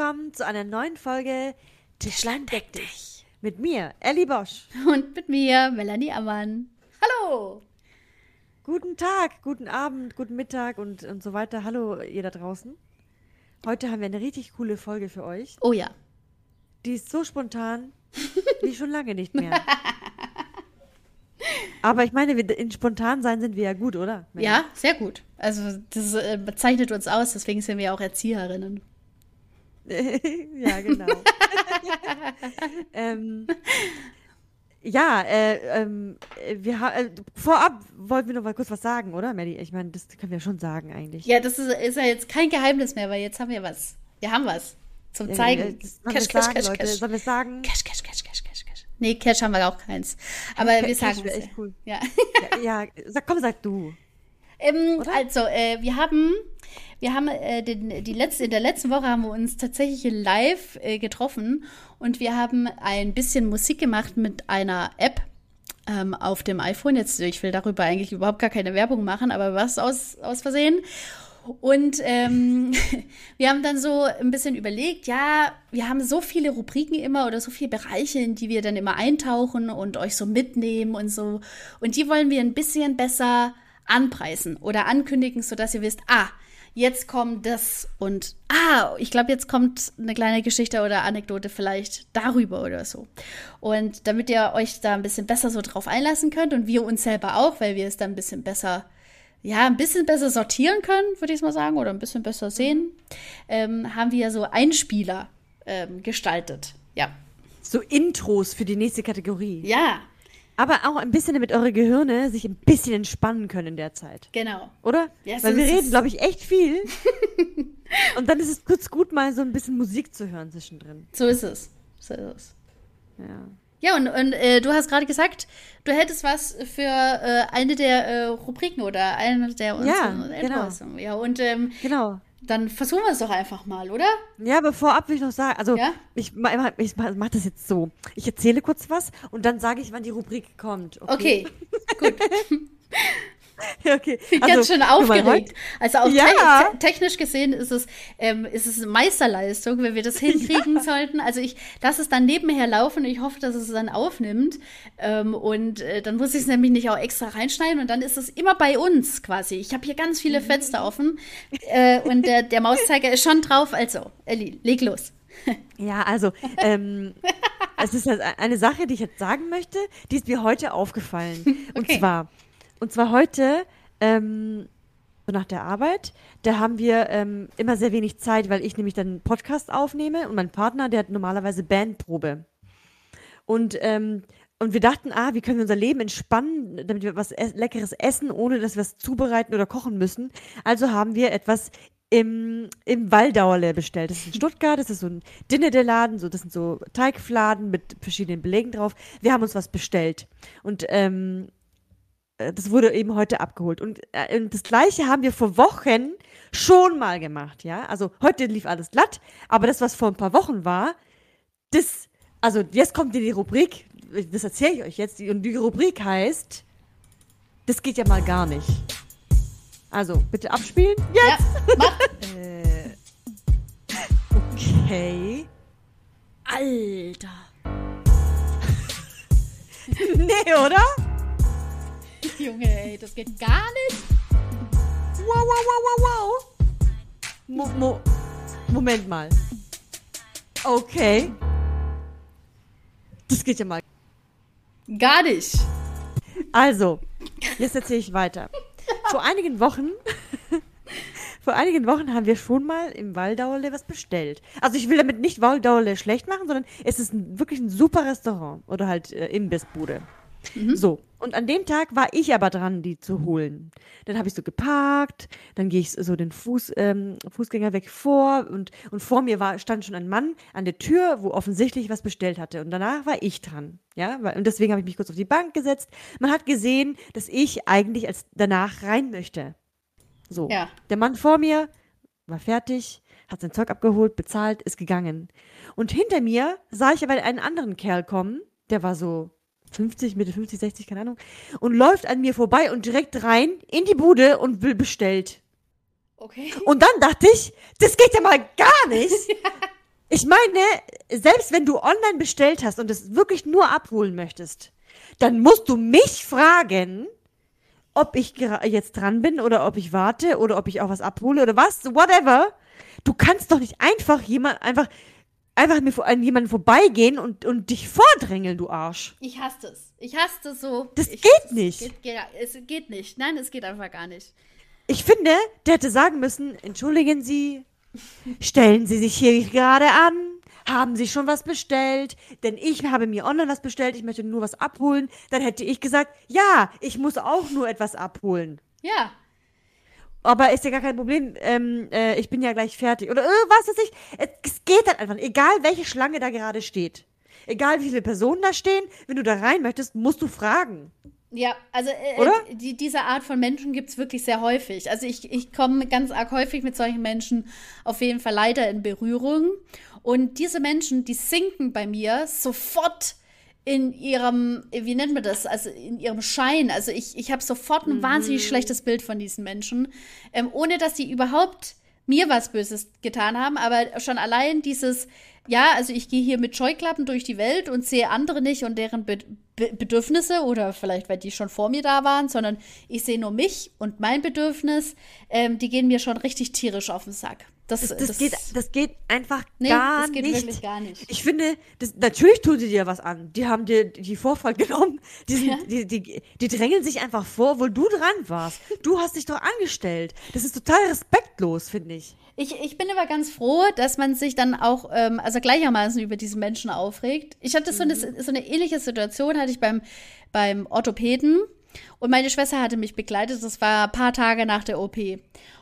Willkommen zu einer neuen Folge Tischlein deck dich. Mit mir, Ellie Bosch. Und mit mir, Melanie Ammann. Hallo! Guten Tag, guten Abend, guten Mittag und, und so weiter. Hallo, ihr da draußen. Heute haben wir eine richtig coole Folge für euch. Oh ja. Die ist so spontan wie schon lange nicht mehr. Aber ich meine, in spontan sein sind wir ja gut, oder? Ja, sehr gut. Also, das äh, bezeichnet uns aus, deswegen sind wir auch Erzieherinnen. ja, genau. ähm, ja, äh, ähm, wir ha äh, vorab wollten wir noch mal kurz was sagen, oder, Maddie? Ich meine, das können wir schon sagen eigentlich. Ja, das ist, ist ja jetzt kein Geheimnis mehr, weil jetzt haben wir was. Wir haben was zum Äh, Zeigen. äh, das- Sollen wir es sagen, Leute? Sollen wir sagen? Cash, Cash, Cash, Cash, Cash, Cash. Nee, Cash haben wir auch keins. Aber wir Cash sagen wäre es. echt cool. Ja. Ja, ja, sag, komm, sag du. Ähm, also, äh, wir haben, wir haben äh, den, die letzte, in der letzten Woche haben wir uns tatsächlich live äh, getroffen und wir haben ein bisschen Musik gemacht mit einer App ähm, auf dem iPhone. Jetzt, ich will darüber eigentlich überhaupt gar keine Werbung machen, aber was aus, aus Versehen. Und ähm, wir haben dann so ein bisschen überlegt, ja, wir haben so viele Rubriken immer oder so viele Bereiche, in die wir dann immer eintauchen und euch so mitnehmen und so. Und die wollen wir ein bisschen besser anpreisen oder ankündigen, sodass ihr wisst, ah, jetzt kommt das und ah, ich glaube, jetzt kommt eine kleine Geschichte oder Anekdote vielleicht darüber oder so. Und damit ihr euch da ein bisschen besser so drauf einlassen könnt und wir uns selber auch, weil wir es dann ein bisschen besser ja, ein bisschen besser sortieren können, würde ich mal sagen, oder ein bisschen besser sehen, ähm, haben wir so Einspieler ähm, gestaltet. Ja. So Intros für die nächste Kategorie. Ja, Aber auch ein bisschen, damit eure Gehirne sich ein bisschen entspannen können in der Zeit. genau. Oder? Ja, Weil wir reden, glaube ich, echt viel. Und dann ist es kurz gut, mal so ein bisschen Musik zu hören zwischendrin. So ist es. So ist es. Ja. Ja, und, und äh, du hast gerade gesagt, du hättest was für äh, eine der äh, Rubriken oder eine der unseren genau. Intros. Ja, und ähm, Genau. Dann versuchen wir es doch einfach mal, oder? Ja, aber vorab will ich noch sagen, also Ja? ich, ich ma- mach das jetzt so. Ich erzähle kurz was und dann sage ich, wann die Rubrik kommt. Okay, gut. Ja, okay. bin Also, ganz schön aufgeregt. Also auch Ja. te te technisch gesehen ist es, ähm, ist es eine Meisterleistung, wenn wir das hinkriegen sollten. Also ich lasse es dann nebenher laufen und ich hoffe, dass es dann aufnimmt. Ähm, und äh, dann muss ich es nämlich nicht auch extra reinschneiden und dann ist es immer bei uns quasi. Ich habe hier ganz Mhm. viele Fenster offen äh, und der, der Mauszeiger ist schon drauf. Also, Elli, leg los. Ja, also, ähm, es ist eine Sache, die ich jetzt sagen möchte, die ist mir heute aufgefallen. Und Okay. zwar, und zwar heute, ähm, so nach der Arbeit, da haben wir ähm, immer sehr wenig Zeit, weil ich nämlich dann einen Podcast aufnehme und mein Partner, der hat normalerweise Bandprobe. Und, ähm, und wir dachten, ah, wie können wir unser Leben entspannen, damit wir was ess Leckeres essen, ohne dass wir es zubereiten oder kochen müssen. Also haben wir etwas im, im Waldauerle bestellt. Das ist in Stuttgart, das ist so ein Dinner-Laden, so, das sind so Teigfladen mit verschiedenen Belegen drauf. Wir haben uns was bestellt. Und ähm, äh, das wurde eben heute abgeholt. Und, äh, das Gleiche haben wir vor Wochen schon mal gemacht, ja. Also heute lief alles glatt, aber das, was vor ein paar Wochen war, das, also jetzt kommt die Rubrik, das erzähle ich euch jetzt, und die Rubrik heißt, das geht ja mal gar nicht. Also, bitte abspielen. Ja. Ja, mach. Äh, okay. Alter. nee, oder? Junge, ey, das geht gar nicht. Wow, wow, wow, wow, wow. Mo Mo Moment mal. Okay. Das geht ja mal. Gar nicht. Also, jetzt erzähle ich weiter. Vor einigen Wochen, vor einigen Wochen haben wir schon mal im Waldauerle was bestellt. Also ich will damit nicht Waldauerle schlecht machen, sondern es ist ein, wirklich ein super Restaurant oder halt äh, Imbissbude. So, und an dem Tag war ich aber dran, die zu holen. Dann habe ich so geparkt, dann gehe ich so den Fuß, ähm, Fußgängerweg vor und, und vor mir war, stand schon ein Mann an der Tür, wo offensichtlich was bestellt hatte. Und danach war ich dran. Ja, und deswegen habe ich mich kurz auf die Bank gesetzt. Man hat gesehen, dass ich eigentlich als danach rein möchte. So. Ja. Der Mann vor mir war fertig, hat sein Zeug abgeholt, bezahlt, ist gegangen. Und hinter mir sah ich aber einen anderen Kerl kommen, der war so 50, Mitte 50, 60, keine Ahnung, und läuft an mir vorbei und direkt rein in die Bude und will bestellt. Okay. Und dann dachte ich, das geht ja mal gar nicht. Ich meine, selbst wenn du online bestellt hast und es wirklich nur abholen möchtest, dann musst du mich fragen, ob ich jetzt dran bin oder ob ich warte oder ob ich auch was abhole oder was, whatever. Du kannst doch nicht einfach jemand, einfach, einfach mir vor- an jemanden vorbeigehen und, und dich vordrängeln, du Arsch. Ich hasse es. Ich hasse das so. Das ich, geht es nicht. Geht, geht, es geht nicht. Nein, es geht einfach gar nicht. Ich finde, der hätte sagen müssen, entschuldigen Sie, stellen Sie sich hier gerade an, haben Sie schon was bestellt? Denn ich habe mir online was bestellt, ich möchte nur was abholen. Dann hätte ich gesagt, ja, ich muss auch nur etwas abholen. Ja. Aber ist ja gar kein Problem, ähm, äh, ich bin ja gleich fertig. Oder äh, was weiß ich. Es, es geht halt einfach, egal welche Schlange da gerade steht. Egal wie viele Personen da stehen, wenn du da rein möchtest, musst du fragen. Ja, also äh, äh, die, diese Art von Menschen gibt es wirklich sehr häufig. Also ich, ich komme ganz arg häufig mit solchen Menschen auf jeden Fall leider in Berührung. Und diese Menschen, die sinken bei mir sofort in ihrem, wie nennt man das, also in ihrem Schein. Also ich, ich habe sofort ein wahnsinnig schlechtes Bild von diesen Menschen, ähm, ohne dass sie überhaupt mir was Böses getan haben, aber schon allein dieses, ja, also ich gehe hier mit Scheuklappen durch die Welt und sehe andere nicht und deren Be Be Bedürfnisse oder vielleicht, weil die schon vor mir da waren, sondern ich sehe nur mich und mein Bedürfnis, ähm, die gehen mir schon richtig tierisch auf den Sack. Das, Das, das, geht, das geht einfach nee, gar das geht nicht. wirklich gar nicht. Ich finde, das, natürlich tun sie dir was an. Die haben dir die Vorfahrt genommen. Die, sind, Ja. die, die, die drängeln sich einfach vor, wo du dran warst. Du hast dich doch angestellt. Das ist total respektlos, finde ich. Ich, ich bin aber ganz froh, dass man sich dann auch, ähm, also gleichermaßen über diese Menschen aufregt. Ich hatte so, eine, so eine ähnliche Situation, hatte ich beim, beim Orthopäden. Und meine Schwester hatte mich begleitet, das war ein paar Tage nach der OP.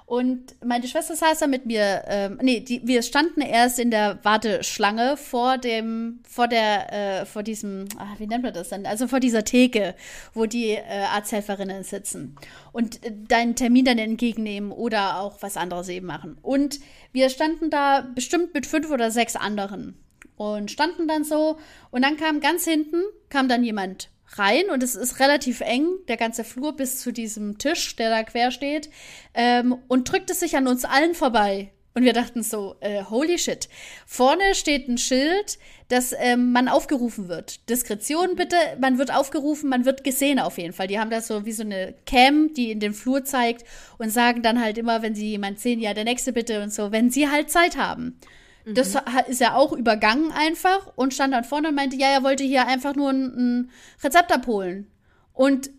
Und meine Schwester saß da mit mir, ähm, nee, die, wir standen erst in der Warteschlange vor dem, vor der, äh, vor diesem, ah, wie nennt man das denn? Also vor dieser Theke, wo die äh, Arzthelferinnen sitzen und äh, deinen Termin dann entgegennehmen oder auch was anderes eben machen. Und wir standen da bestimmt mit fünf oder sechs anderen und standen dann so und dann kam ganz hinten, kam dann jemand rein und es ist relativ eng, der ganze Flur bis zu diesem Tisch, der da quer steht, ähm, und drückte sich an uns allen vorbei. Und wir dachten so, äh, holy shit. Vorne steht ein Schild, dass ähm, man aufgerufen wird. Diskretion bitte, man wird aufgerufen, man wird gesehen auf jeden Fall. Die haben da so wie so eine Cam, die in den Flur zeigt und sagen dann halt immer, wenn sie jemand sehen, ja, der nächste bitte und so, wenn sie halt Zeit haben. Das ha- ist ja auch übergangen einfach und stand dann vorne und meinte, ja, er wollte hier einfach nur ein, ein Rezept abholen. Und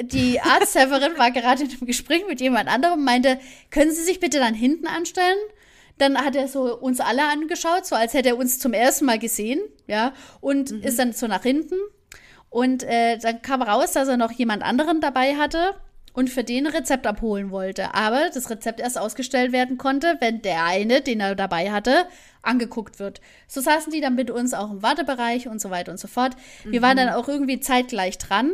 die Arzthelferin war gerade in einem Gespräch mit jemand anderem und meinte, können Sie sich bitte dann hinten anstellen? Dann hat er so uns alle angeschaut, so als hätte er uns zum ersten Mal gesehen, ja, und ist dann so nach hinten. Und äh, dann kam raus, dass er noch jemand anderen dabei hatte und für den Rezept abholen wollte. Aber das Rezept erst ausgestellt werden konnte, wenn der eine, den er dabei hatte, angeguckt wird. So saßen die dann mit uns auch im Wartebereich und so weiter und so fort. Wir waren dann auch irgendwie zeitgleich dran,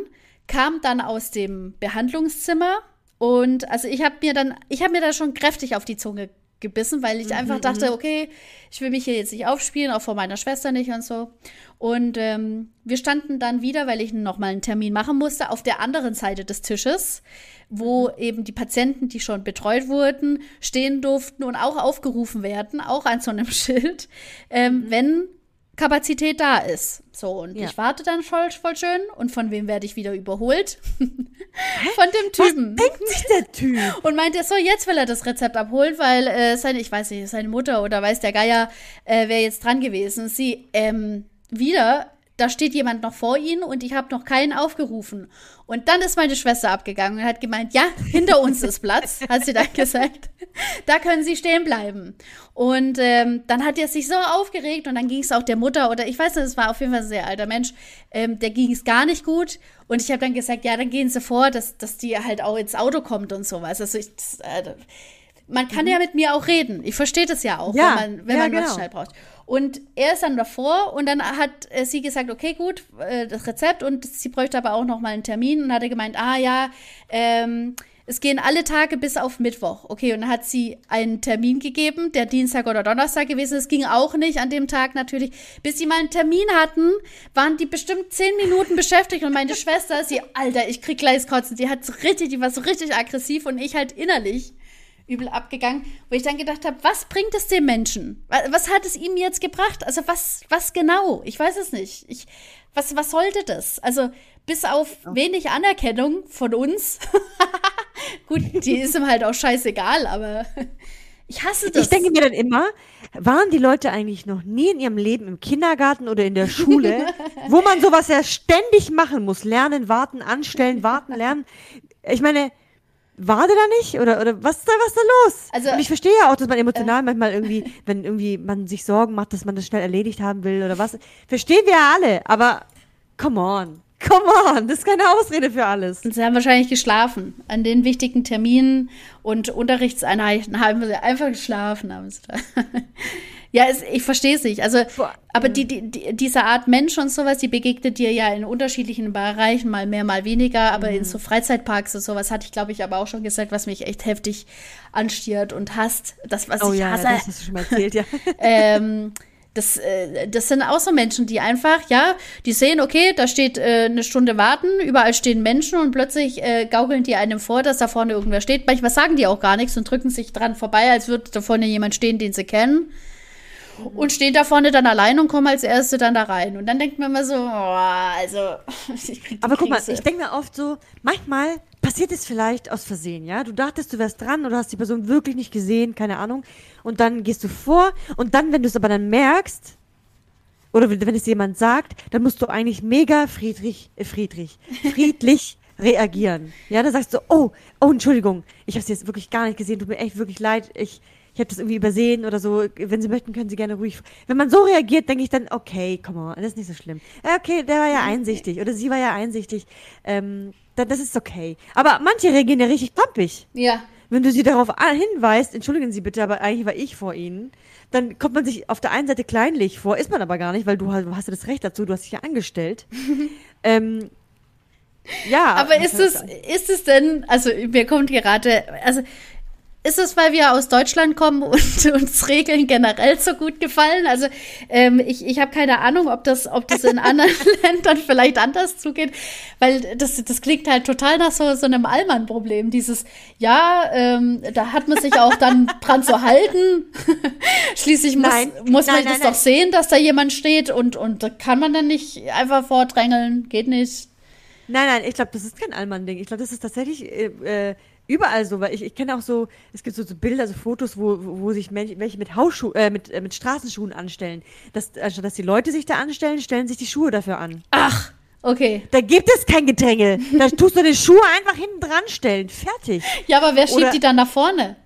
kam dann aus dem Behandlungszimmer und also ich habe mir dann, ich habe mir da schon kräftig auf die Zunge gebissen, weil ich einfach dachte, okay, ich will mich hier jetzt nicht aufspielen, auch vor meiner Schwester nicht und so. Und ähm, wir standen dann wieder, weil ich noch mal einen Termin machen musste, auf der anderen Seite des Tisches, wo eben die Patienten, die schon betreut wurden, stehen durften und auch aufgerufen werden, auch an so einem Schild, ähm, wenn Kapazität da ist. So, und Ja. ich warte dann voll, voll schön. Und von wem werde ich wieder überholt? von dem Typen. Denkt sich der Typ. Und meinte, so, jetzt will er das Rezept abholen, weil äh, seine, ich weiß nicht, seine Mutter oder weiß der Geier, äh, wäre jetzt dran gewesen. Sie, ähm, wieder, da steht jemand noch vor ihnen und ich habe noch keinen aufgerufen. Und dann ist meine Schwester abgegangen und hat gemeint, ja, hinter uns ist Platz, hat sie dann gesagt. Da können sie stehen bleiben. Und ähm, dann hat er sich so aufgeregt und dann ging es auch der Mutter oder ich weiß nicht, es war auf jeden Fall ein sehr alter Mensch, ähm, der ging es gar nicht gut. Und ich habe dann gesagt, ja, dann gehen sie vor, dass, dass die halt auch ins Auto kommt und sowas. Also ich, das, äh, man kann ja mit mir auch reden. Ich verstehe das ja auch, Ja, wenn man, wenn ja, man was genau. schnell braucht. Und er ist dann davor und dann hat äh, sie gesagt, okay, gut, äh, das Rezept und sie bräuchte aber auch noch mal einen Termin und hat er gemeint, ah ja, ähm, es gehen alle Tage bis auf Mittwoch. Okay, und dann hat sie einen Termin gegeben, der Dienstag oder Donnerstag gewesen ist. ging auch nicht an dem Tag natürlich. Bis sie mal einen Termin hatten, waren die bestimmt zehn Minuten beschäftigt und meine Schwester, sie, Alter, ich krieg gleich Kotzen. Die hat so richtig, die war so richtig aggressiv und ich halt innerlich übel abgegangen, wo ich dann gedacht habe, was bringt es dem Menschen? Was hat es ihm jetzt gebracht? Also was, was genau? Ich weiß es nicht. Ich, was, was sollte das? Also bis auf wenig Anerkennung von uns. Gut, die ist ihm halt auch scheißegal, aber ich hasse das. Ich denke mir dann immer, waren die Leute eigentlich noch nie in ihrem Leben im Kindergarten oder in der Schule, wo man sowas ja ständig machen muss? Lernen, warten, anstellen, warten, lernen. Ich meine, war der da nicht? Oder, oder was ist da, was ist da los? Also, und ich verstehe ja auch, dass man emotional äh, manchmal irgendwie, wenn irgendwie man sich Sorgen macht, dass man das schnell erledigt haben will oder was. Verstehen wir ja alle, aber come on. Come on, das ist keine Ausrede für alles. Und sie haben wahrscheinlich geschlafen. An den wichtigen Terminen und Unterrichtseinheiten haben sie einfach geschlafen. Haben sie da. ja, es, ich verstehe es nicht. Also, aber die, die, diese Art Mensch und sowas, die begegnet dir ja in unterschiedlichen Bereichen, mal mehr, mal weniger. Aber mhm. in so Freizeitparks und sowas hatte ich, glaube ich, aber auch schon gesagt, was mich echt heftig anstiert und hasst. Das, was oh, ich ja, hasse. Das hast du schon mal erzählt, ja. ähm, das, äh, das sind auch so Menschen, die einfach, ja, die sehen, okay, da steht äh, eine Stunde warten, überall stehen Menschen und plötzlich äh, gaukeln die einem vor, dass da vorne irgendwer steht. Manchmal sagen die auch gar nichts und drücken sich dran vorbei, als würde da vorne jemand stehen, den sie kennen. Mhm. Und stehen da vorne dann allein und kommen als Erste dann da rein. Und dann denkt man immer so, oh, also. Aber guck mal, ich denke mir oft so, manchmal passiert es vielleicht aus Versehen, ja? Du dachtest, du wärst dran oder hast die Person wirklich nicht gesehen, keine Ahnung. Und dann gehst du vor und dann, wenn du es aber dann merkst, oder wenn es jemand sagt, dann musst du eigentlich mega friedrich, äh, friedrich, friedlich reagieren. Ja, dann sagst du, oh, oh, Entschuldigung, ich habe es jetzt wirklich gar nicht gesehen, tut mir echt wirklich leid, ich, ich habe das irgendwie übersehen oder so. Wenn Sie möchten, können Sie gerne ruhig. Wenn man so reagiert, denke ich dann, okay, komm mal, das ist nicht so schlimm. Okay, der war ja einsichtig oder sie war ja einsichtig. Ähm, dann, das ist okay. Aber manche reagieren ja richtig pampig. Ja. Wenn du sie darauf hinweist, entschuldigen Sie bitte, aber eigentlich war ich vor Ihnen, dann kommt man sich auf der einen Seite kleinlich vor, ist man aber gar nicht, weil du hast, hast ja das Recht dazu, du hast dich ja angestellt. ähm, ja. Aber ist es, ist es denn, also mir kommt gerade, also ist es, weil wir aus Deutschland kommen und uns Regeln generell so gut gefallen? Also ähm, ich, ich habe keine Ahnung, ob das, ob das in anderen Ländern vielleicht anders zugeht, weil das, das klingt halt total nach so, so einem Allmann-Problem. Dieses, ja, ähm, da hat man sich auch dann dran zu halten. Schließlich muss, nein, muss man nein, das doch sehen, dass da jemand steht und, und kann man dann nicht einfach vordrängeln. Geht nicht. Nein, nein, ich glaube, das ist kein Allmann-Ding. Ich glaube, das ist tatsächlich äh, äh überall so, weil ich, ich kenne auch so, es gibt so, so Bilder, so Fotos, wo, wo sich Menschen, welche mit Hausschuhen, äh, mit, äh, mit Straßenschuhen anstellen. Das, anstatt dass die Leute sich da anstellen, stellen sich die Schuhe dafür an. Ach, okay. Da gibt es kein Gedränge. da tust du die Schuhe einfach hinten dran stellen. Fertig. Ja, aber wer schiebt Oder, die dann nach vorne?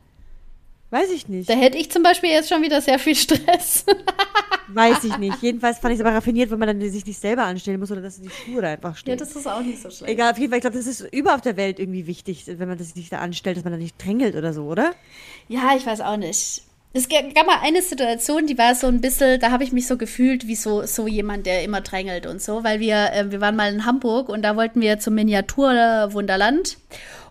Weiß ich nicht. Da hätte ich zum Beispiel jetzt schon wieder sehr viel Stress. Weiß ich nicht. Jedenfalls fand ich es aber raffiniert, wenn man dann sich nicht selber anstellen muss oder dass die Schuhe da einfach stehen. Ja, das ist auch nicht so schlecht. Egal, auf jeden Fall, ich glaube, das ist überall auf der Welt irgendwie wichtig, wenn man sich nicht da anstellt, dass man da nicht drängelt oder so, oder? Ja, ich weiß auch nicht. Es gab mal eine Situation, die war so ein bisschen, da habe ich mich so gefühlt wie so, so jemand, der immer drängelt und so, weil wir, äh, wir waren mal in Hamburg und da wollten wir zum Miniaturwunderland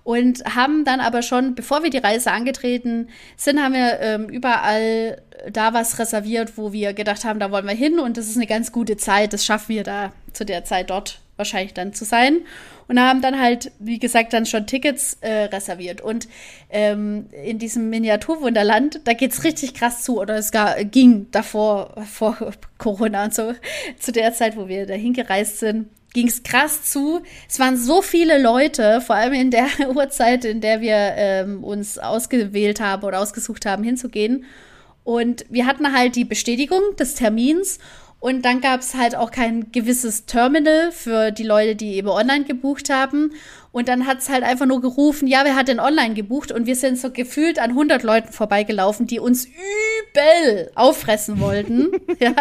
und haben dann aber schon, bevor wir die Reise angetreten sind, haben wir ähm, überall da was reserviert, wo wir gedacht haben, da wollen wir hin und das ist eine ganz gute Zeit, das schaffen wir da zu der Zeit dort wahrscheinlich dann zu sein. Und haben dann halt, wie gesagt, dann schon Tickets äh, reserviert. Und ähm, in diesem Miniaturwunderland, da geht's richtig krass zu. Oder es gar, ging davor, vor Corona und so, zu der Zeit, wo wir da hingereist sind ging es krass zu. Es waren so viele Leute, vor allem in der Uhrzeit, in der wir ähm, uns ausgewählt haben oder ausgesucht haben, hinzugehen. Und wir hatten halt die Bestätigung des Termins und dann gab es halt auch kein gewisses Terminal für die Leute, die eben online gebucht haben. Und dann hat es halt einfach nur gerufen, ja, wer hat denn online gebucht? Und wir sind so gefühlt an 100 Leuten vorbeigelaufen, die uns übel auffressen wollten. ja.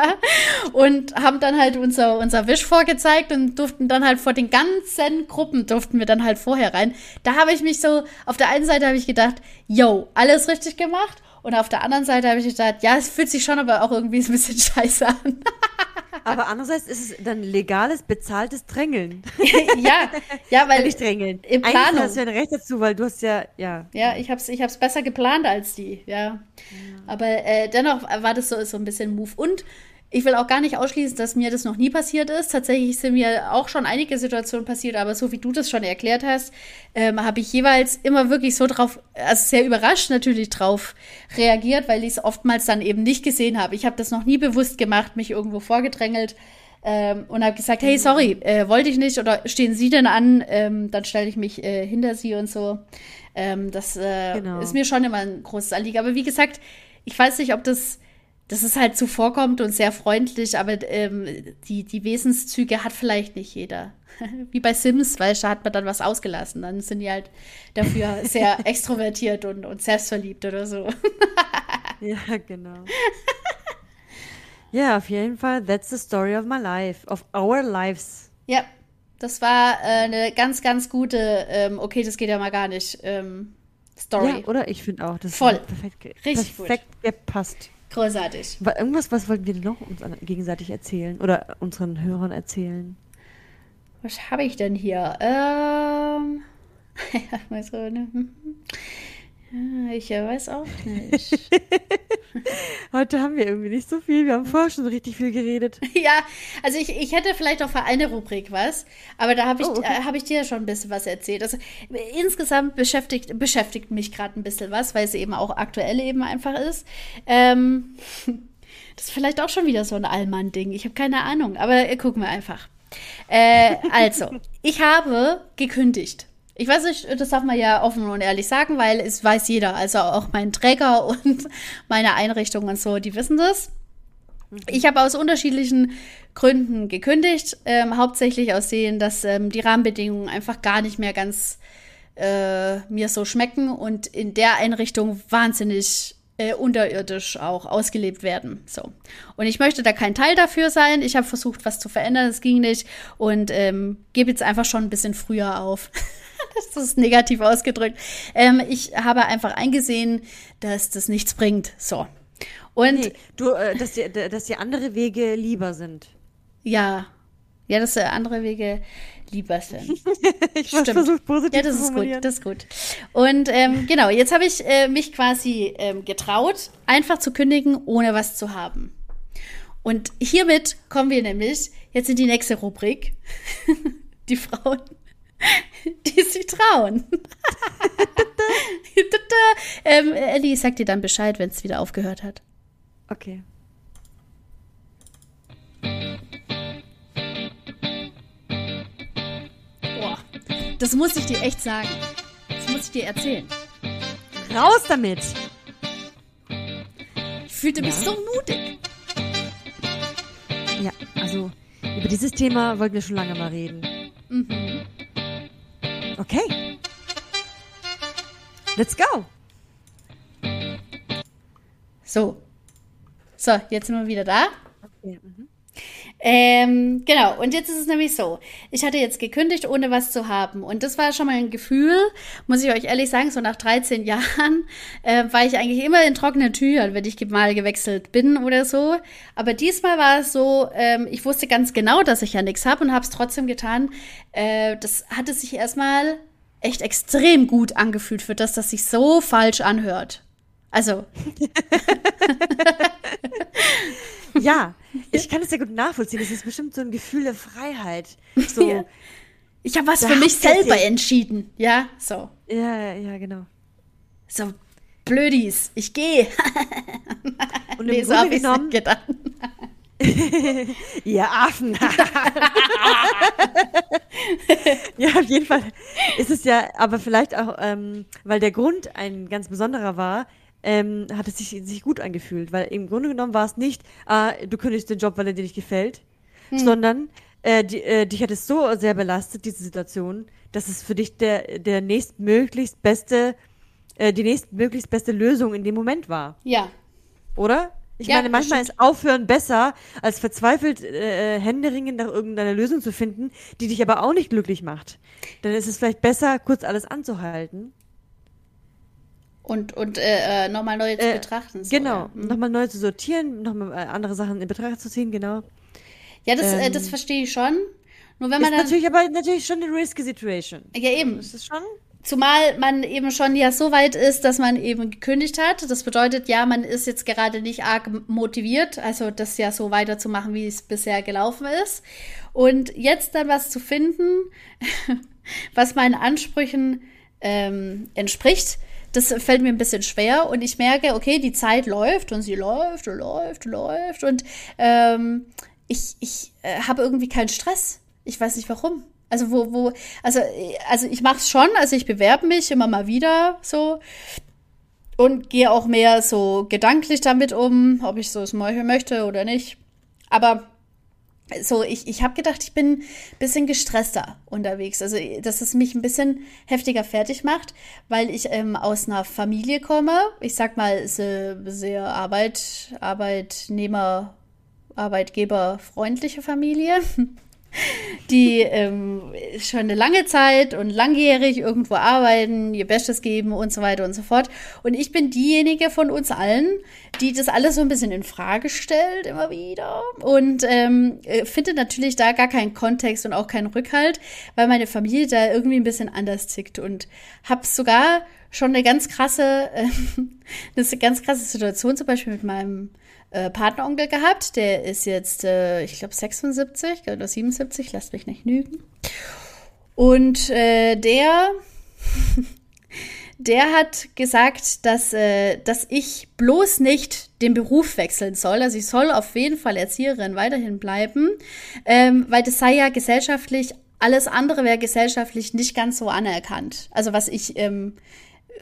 Und haben dann halt unser, unser Wisch vorgezeigt und durften dann halt vor den ganzen Gruppen durften wir dann halt vorher rein. Da habe ich mich so, auf der einen Seite habe ich gedacht, yo, alles richtig gemacht. Und auf der anderen Seite habe ich gedacht, ja, es fühlt sich schon aber auch irgendwie ein bisschen scheiße an. aber andererseits ist es dann legales, bezahltes Drängeln. ja, ja, weil. Nicht drängeln. Im Planung. Eigentlich hast du ja ein Recht dazu, weil du hast ja, ja. Ja, ich habe es ich hab's besser geplant als die, ja. ja. Aber äh, dennoch war das so, so ein bisschen Move. Und ich will auch gar nicht ausschließen, dass mir das noch nie passiert ist. Tatsächlich sind mir auch schon einige Situationen passiert, aber so wie du das schon erklärt hast, ähm, habe ich jeweils immer wirklich so drauf, also sehr überrascht natürlich drauf reagiert, weil ich es oftmals dann eben nicht gesehen habe. Ich habe das noch nie bewusst gemacht, mich irgendwo vorgedrängelt ähm, und habe gesagt, hey, sorry, äh, wollte ich nicht oder stehen Sie denn an? Ähm, dann stelle ich mich äh, hinter Sie und so. Ähm, das äh, genau. ist mir schon immer ein großes Anliegen. Aber wie gesagt, ich weiß nicht, ob das das ist halt zuvorkommt und sehr freundlich, aber ähm, die, die Wesenszüge hat vielleicht nicht jeder. Wie bei Sims, weil da hat man dann was ausgelassen. Dann sind die halt dafür sehr extrovertiert und, und selbstverliebt oder so. ja, genau. Ja, auf jeden Fall, that's the story of my life, of our lives. Ja, das war äh, eine ganz, ganz gute, ähm, okay, das geht ja mal gar nicht, ähm, Story. Ja, oder? Ich finde auch, das Voll. perfekt, Richtig perfekt gut. gepasst. Großartig. War irgendwas, was wollten wir noch uns gegenseitig erzählen oder unseren Hörern erzählen? Was habe ich denn hier? Ähm. ne? Ich weiß auch nicht. Heute haben wir irgendwie nicht so viel. Wir haben vorher schon richtig viel geredet. Ja, also ich, ich hätte vielleicht auch für eine Rubrik was, aber da habe ich, oh, okay. äh, hab ich dir ja schon ein bisschen was erzählt. Also insgesamt beschäftigt, beschäftigt mich gerade ein bisschen was, weil es eben auch aktuell eben einfach ist. Ähm, das ist vielleicht auch schon wieder so ein Allmann-Ding. Ich habe keine Ahnung, aber äh, gucken wir einfach. Äh, also, ich habe gekündigt. Ich weiß nicht, das darf man ja offen und ehrlich sagen, weil es weiß jeder. Also auch mein Träger und meine Einrichtung und so, die wissen das. Ich habe aus unterschiedlichen Gründen gekündigt, ähm, hauptsächlich aus denen, dass ähm, die Rahmenbedingungen einfach gar nicht mehr ganz äh, mir so schmecken und in der Einrichtung wahnsinnig äh, unterirdisch auch ausgelebt werden. So. Und ich möchte da kein Teil dafür sein. Ich habe versucht, was zu verändern, es ging nicht und ähm, gebe jetzt einfach schon ein bisschen früher auf. das ist negativ ausgedrückt. Ähm, ich habe einfach eingesehen, dass das nichts bringt. So. Und nee, du, äh, dass, die, dass die andere Wege lieber sind. Ja. Ja, dass andere Wege lieber sind. ich versuche positiv Ja, das ist gut, das ist gut. Und ähm, genau, jetzt habe ich äh, mich quasi ähm, getraut, einfach zu kündigen, ohne was zu haben. Und hiermit kommen wir nämlich jetzt in die nächste Rubrik. die Frauen, die sich trauen. ähm, Ellie sagt dir dann Bescheid, wenn es wieder aufgehört hat. Okay. Boah, das muss ich dir echt sagen. Das muss ich dir erzählen. Raus damit! Ich fühlte ja. mich so mutig. Ja, also über dieses Thema wollten wir schon lange mal reden. Mhm. Okay. Let's go. So. So, jetzt sind wir wieder da. Okay. Mhm. Ähm, genau, und jetzt ist es nämlich so. Ich hatte jetzt gekündigt, ohne was zu haben. Und das war schon mal ein Gefühl, muss ich euch ehrlich sagen, so nach 13 Jahren äh, war ich eigentlich immer in trockenen Tüchern, wenn ich mal gewechselt bin oder so. Aber diesmal war es so, ähm, ich wusste ganz genau, dass ich ja nichts habe und habe es trotzdem getan. Äh, das hatte sich erstmal echt extrem gut angefühlt für das, dass sich so falsch anhört. Also. ja, ich kann es sehr gut nachvollziehen. Das ist bestimmt so ein Gefühl der Freiheit. So, ja. Ich habe was für mich selber entschieden. Ja, so. Ja, ja, genau. So, Blödis, ich gehe. Und nee, so habe ich gedacht. Ihr Affen. ja, auf jeden Fall ist es ja, aber vielleicht auch, ähm, weil der Grund ein ganz besonderer war, ähm, hat es sich, sich gut angefühlt, weil im Grunde genommen war es nicht, ah, du kündigst den Job, weil er dir nicht gefällt, hm. sondern äh, die, äh, dich hat es so sehr belastet, diese Situation, dass es für dich der, der nächstmöglichst beste, äh, die nächstmöglichst beste Lösung in dem Moment war. Ja. Oder? Ich ja, meine, manchmal ist Aufhören besser, als verzweifelt äh, Händeringen nach irgendeiner Lösung zu finden, die dich aber auch nicht glücklich macht. Dann ist es vielleicht besser, kurz alles anzuhalten und, und äh, äh, nochmal neu zu äh, betrachten. So, genau, mhm. nochmal neu zu sortieren, nochmal äh, andere Sachen in Betracht zu ziehen, genau. Ja, das, äh, ähm, das verstehe ich schon. Nur wenn man ist dann, natürlich aber natürlich schon eine risky Situation. Ja, eben. Ist das schon? Zumal man eben schon ja so weit ist, dass man eben gekündigt hat. Das bedeutet ja, man ist jetzt gerade nicht arg motiviert, also das ja so weiterzumachen, wie es bisher gelaufen ist. Und jetzt dann was zu finden, was meinen Ansprüchen ähm, entspricht, das fällt mir ein bisschen schwer und ich merke, okay, die Zeit läuft und sie läuft und läuft und läuft und ähm, ich, ich äh, habe irgendwie keinen Stress. Ich weiß nicht warum. Also wo, wo, also, also ich mache es schon, also ich bewerbe mich immer mal wieder so und gehe auch mehr so gedanklich damit um, ob ich so es möchte oder nicht. Aber so, ich, ich habe gedacht, ich bin ein bisschen gestresster unterwegs. Also, dass es mich ein bisschen heftiger fertig macht, weil ich ähm, aus einer Familie komme. Ich sag mal, sehr, sehr Arbeit, Arbeitnehmer, Arbeitgeber freundliche Familie. die ähm, schon eine lange Zeit und langjährig irgendwo arbeiten, ihr Bestes geben und so weiter und so fort. Und ich bin diejenige von uns allen, die das alles so ein bisschen in Frage stellt, immer wieder. Und ähm, äh, finde natürlich da gar keinen Kontext und auch keinen Rückhalt, weil meine Familie da irgendwie ein bisschen anders tickt. Und habe sogar schon eine ganz krasse, äh, eine ganz krasse Situation, zum Beispiel mit meinem äh, Partneronkel gehabt. Der ist jetzt, äh, ich glaube, 76 oder 77, lasst mich nicht lügen. Und äh, der, der hat gesagt, dass, äh, dass ich bloß nicht den Beruf wechseln soll. Also ich soll auf jeden Fall Erzieherin weiterhin bleiben, ähm, weil das sei ja gesellschaftlich, alles andere wäre gesellschaftlich nicht ganz so anerkannt. Also was ich ähm,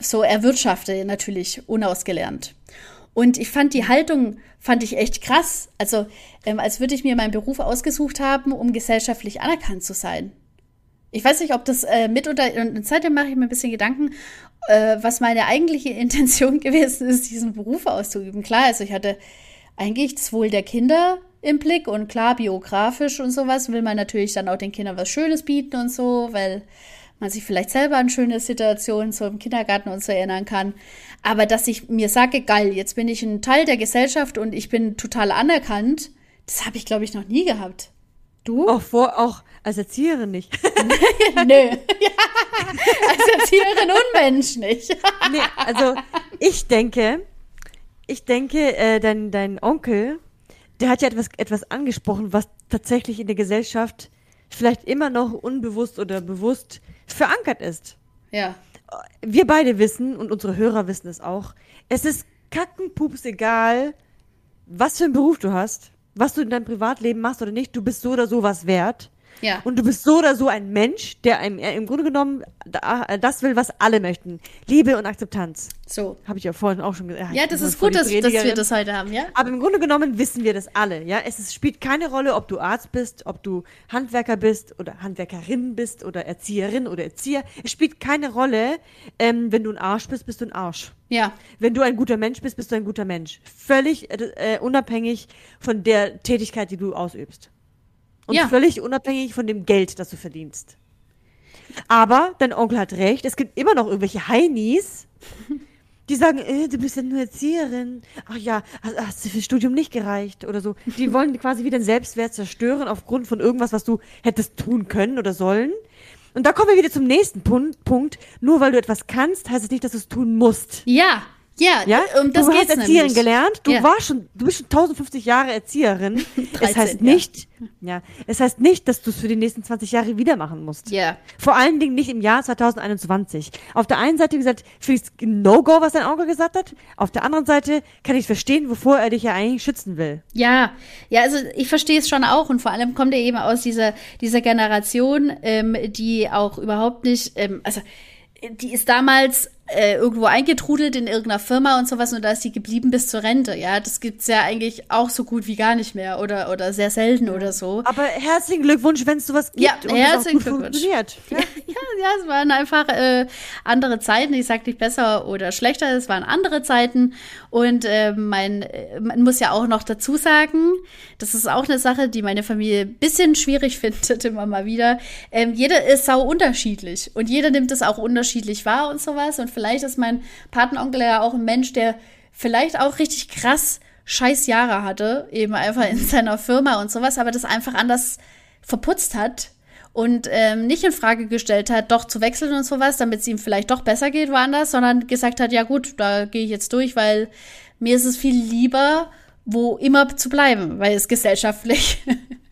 so erwirtschafte, natürlich unausgelernt. Und ich fand die Haltung, fand ich echt krass. Also, ähm, als würde ich mir meinen Beruf ausgesucht haben, um gesellschaftlich anerkannt zu sein. Ich weiß nicht, ob das äh, mit oder, und seitdem mache ich mir ein bisschen Gedanken, äh, was meine eigentliche Intention gewesen ist, diesen Beruf auszuüben. Klar, also ich hatte eigentlich das Wohl der Kinder im Blick und klar, biografisch und sowas will man natürlich dann auch den Kindern was Schönes bieten und so, weil man sich vielleicht selber an schöne Situationen so im Kindergarten und so erinnern kann. Aber dass ich mir sage, geil, jetzt bin ich ein Teil der Gesellschaft und ich bin total anerkannt, das habe ich, glaube ich, noch nie gehabt. Du? Auch vor, auch als Erzieherin nicht. Nö. Ja, als Erzieherin und Mensch nicht. nee, also ich denke, ich denke, äh, dein, dein Onkel, der hat ja etwas, etwas angesprochen, was tatsächlich in der Gesellschaft vielleicht immer noch unbewusst oder bewusst verankert ist. Ja. Wir beide wissen und unsere Hörer wissen es auch. Es ist kackenpups egal, was für einen Beruf du hast, was du in deinem Privatleben machst oder nicht. Du bist so oder so was wert. Ja. Und du bist so oder so ein Mensch, der einem, äh, im Grunde genommen äh, das will, was alle möchten. Liebe und Akzeptanz. So. Habe ich ja vorhin auch schon gesagt. Ja, das ist gut, dass, dass, wir das heute haben, ja? Aber im Grunde genommen wissen wir das alle, ja? Es ist, spielt keine Rolle, ob du Arzt bist, ob du Handwerker bist oder Handwerkerin bist oder Erzieherin oder Erzieher. Es spielt keine Rolle, ähm, wenn du ein Arsch bist, bist du ein Arsch. Ja. Wenn du ein guter Mensch bist, bist du ein guter Mensch. Völlig äh, unabhängig von der Tätigkeit, die du ausübst. Und Ja. völlig unabhängig von dem Geld, das du verdienst. Aber dein Onkel hat recht, es gibt immer noch irgendwelche Heinis, die sagen, äh, du bist ja nur Erzieherin. Ach ja, hast, hast du fürs Studium nicht gereicht oder so. Die wollen quasi wieder den Selbstwert zerstören aufgrund von irgendwas, was du hättest tun können oder sollen. Und da kommen wir wieder zum nächsten Pun Punkt. Nur weil du etwas kannst, heißt es nicht, dass du es tun musst. Ja, ja, Ja, um das du hast Erzieherin nämlich. gelernt, du Ja. warst schon, du bist schon 1050 Jahre Erzieherin. es 13, heißt ja. nicht, ja. es heißt nicht, dass du es für die nächsten 20 Jahre wieder machen musst. Ja. Vor allen Dingen nicht im Jahr 2021. Auf der einen Seite, wie gesagt, finde ich es No-Go, was dein Onkel gesagt hat. Auf der anderen Seite kann ich verstehen, wovor er dich ja eigentlich schützen will. Ja, ja, also ich verstehe es schon auch und vor allem kommt er eben aus dieser, dieser Generation, ähm, die auch überhaupt nicht, ähm, also die ist damals äh, irgendwo eingetrudelt in irgendeiner Firma und sowas und da ist die geblieben bis zur Rente. Ja, das gibt's ja eigentlich auch so gut wie gar nicht mehr oder, oder sehr selten oder so. Aber herzlichen Glückwunsch, wenn es sowas gibt Ja, und es auch herzlichen gut Glückwunsch. funktioniert. Ja. Ja, ja, es waren einfach äh, andere Zeiten. Ich sag nicht besser oder schlechter, es waren andere Zeiten. Und äh, mein, äh, man muss ja auch noch dazu sagen, das ist auch eine Sache, die meine Familie ein bisschen schwierig findet, immer mal wieder. Ähm, jeder ist sau unterschiedlich und jeder nimmt es auch unterschiedlich wahr und sowas. Und vielleicht ist mein Patenonkel ja auch ein Mensch, der vielleicht auch richtig krass scheiß Jahre hatte, eben einfach in seiner Firma und sowas, aber das einfach anders verputzt hat und ähm, nicht in Frage gestellt hat, doch zu wechseln und sowas, damit es ihm vielleicht doch besser geht woanders, sondern gesagt hat, ja gut, da gehe ich jetzt durch, weil mir ist es viel lieber, wo immer zu bleiben, weil es gesellschaftlich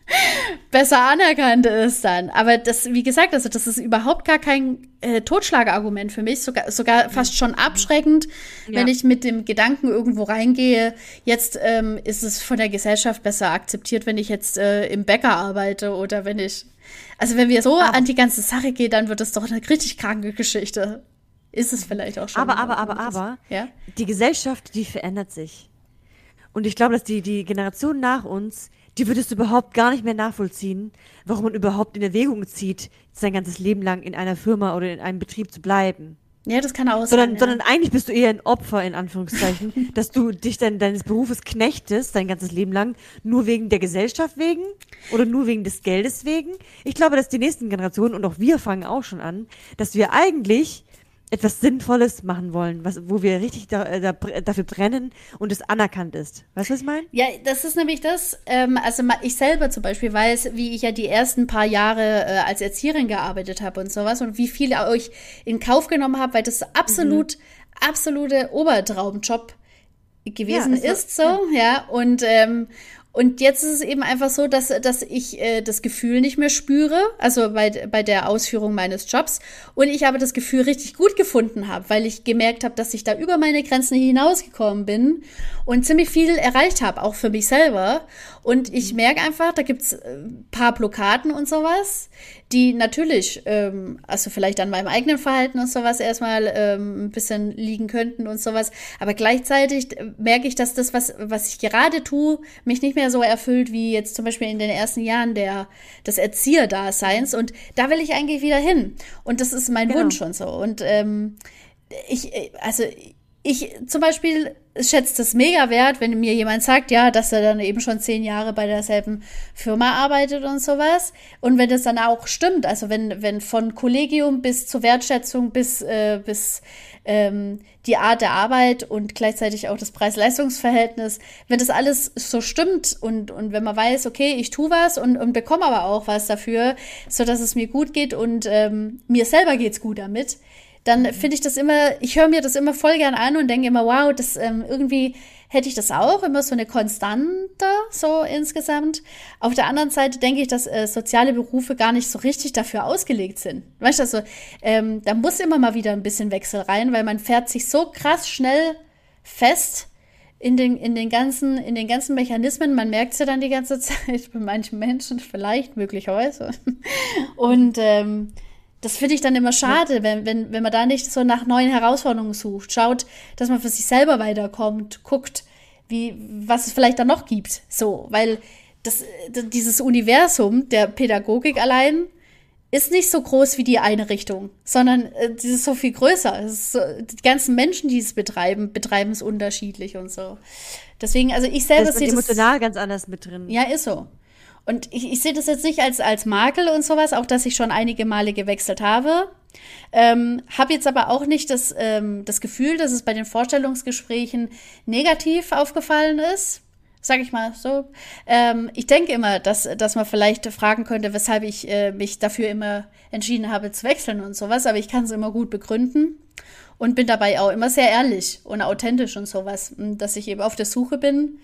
besser anerkannt ist dann. Aber das, wie gesagt, also das ist überhaupt gar kein äh, Totschlagargument für mich, sogar, sogar fast schon abschreckend, ja. wenn ich mit dem Gedanken irgendwo reingehe, jetzt ähm, ist es von der Gesellschaft besser akzeptiert, wenn ich jetzt äh, im Bäcker arbeite oder wenn ich. Also wenn wir so aber, an die ganze Sache gehen, dann wird das doch eine richtig kranke Geschichte. Ist es vielleicht auch schon. Aber, aber, aber, aber, ja? die Gesellschaft, die verändert sich. Und ich glaube, dass die, die Generation nach uns, die würdest du überhaupt gar nicht mehr nachvollziehen, warum man überhaupt in Erwägung zieht, sein ganzes Leben lang in einer Firma oder in einem Betrieb zu bleiben. Ja, das kann auch sondern, sein. Sondern eigentlich bist du eher ein Opfer, in Anführungszeichen, dass du dich dann deines Berufes knechtest, dein ganzes Leben lang, nur wegen der Gesellschaft wegen oder nur wegen des Geldes wegen. Ich glaube, dass die nächsten Generationen und auch wir fangen auch schon an, dass wir eigentlich etwas Sinnvolles machen wollen, was, wo wir richtig da, äh, da, dafür brennen und es anerkannt ist. Weißt du, was ich meine? Ja, das ist nämlich das. Ähm, also ich selber zum Beispiel weiß, wie ich ja die ersten paar Jahre äh, als Erzieherin gearbeitet habe und sowas und wie viel euch in Kauf genommen habe, weil das absolut, mhm. absolute Obertraumjob gewesen ja, ist, so, ja. ja. Und, ähm, und jetzt ist es eben einfach so, dass, dass ich äh, das Gefühl nicht mehr spüre, also bei, bei der Ausführung meines Jobs. Und ich aber das Gefühl richtig gut gefunden habe, weil ich gemerkt habe, dass ich da über meine Grenzen hinausgekommen bin und ziemlich viel erreicht habe, auch für mich selber. Und ich merke einfach, da gibt's ein äh, paar Blockaden und sowas, die natürlich, ähm, also vielleicht an meinem eigenen Verhalten und sowas erstmal ähm, ein bisschen liegen könnten und sowas. Aber gleichzeitig merke ich, dass das, was, was ich gerade tue, mich nicht mehr so erfüllt wie jetzt zum Beispiel in den ersten Jahren der, des Erzieherdaseins. Und da will ich eigentlich wieder hin. Und das ist mein genau. Wunsch und so. Und ähm, ich, also ich zum Beispiel schätze das mega wert, wenn mir jemand sagt, ja, dass er dann eben schon zehn Jahre bei derselben Firma arbeitet und sowas. Und wenn das dann auch stimmt, also wenn, wenn von Kollegium bis zur Wertschätzung bis, äh, bis ähm, die Art der Arbeit und gleichzeitig auch das Preis-Leistungs-Verhältnis, wenn das alles so stimmt und, und wenn man weiß, okay, ich tue was und, und bekomme aber auch was dafür, so dass es mir gut geht und ähm, mir selber geht's gut damit, dann finde ich das immer, ich höre mir das immer voll gern an und denke immer, wow, das ähm, irgendwie hätte ich das auch, immer so eine Konstante, so insgesamt. Auf der anderen Seite denke ich, dass äh, soziale Berufe gar nicht so richtig dafür ausgelegt sind. Weißt du, also ähm, da muss immer mal wieder ein bisschen Wechsel rein, weil man fährt sich so krass schnell fest in den, in den ganzen, in den ganzen Mechanismen. Man merkt es ja dann die ganze Zeit bei manchen Menschen, vielleicht möglicherweise. Und ähm, das finde ich dann immer schade, ja. wenn, wenn, wenn man da nicht so nach neuen Herausforderungen sucht. Schaut, dass man für sich selber weiterkommt, guckt, wie, was es vielleicht da noch gibt. So, weil das, dieses Universum der Pädagogik allein ist nicht so groß wie die eine Richtung, sondern äh, es ist so viel größer. So, die ganzen Menschen, die es betreiben, betreiben es unterschiedlich und so. Deswegen, also ich selber sehe das emotional ganz anders mit drin. Ja, ist so. Und ich, ich sehe das jetzt nicht als, als Makel und sowas, auch dass ich schon einige Male gewechselt habe. Ähm, habe jetzt aber auch nicht das, ähm, das Gefühl, dass es bei den Vorstellungsgesprächen negativ aufgefallen ist. Sag ich mal so. Ähm, ich denke immer, dass, dass man vielleicht fragen könnte, weshalb ich äh, mich dafür immer entschieden habe zu wechseln und sowas, aber ich kann es immer gut begründen und bin dabei auch immer sehr ehrlich und authentisch und sowas, dass ich eben auf der Suche bin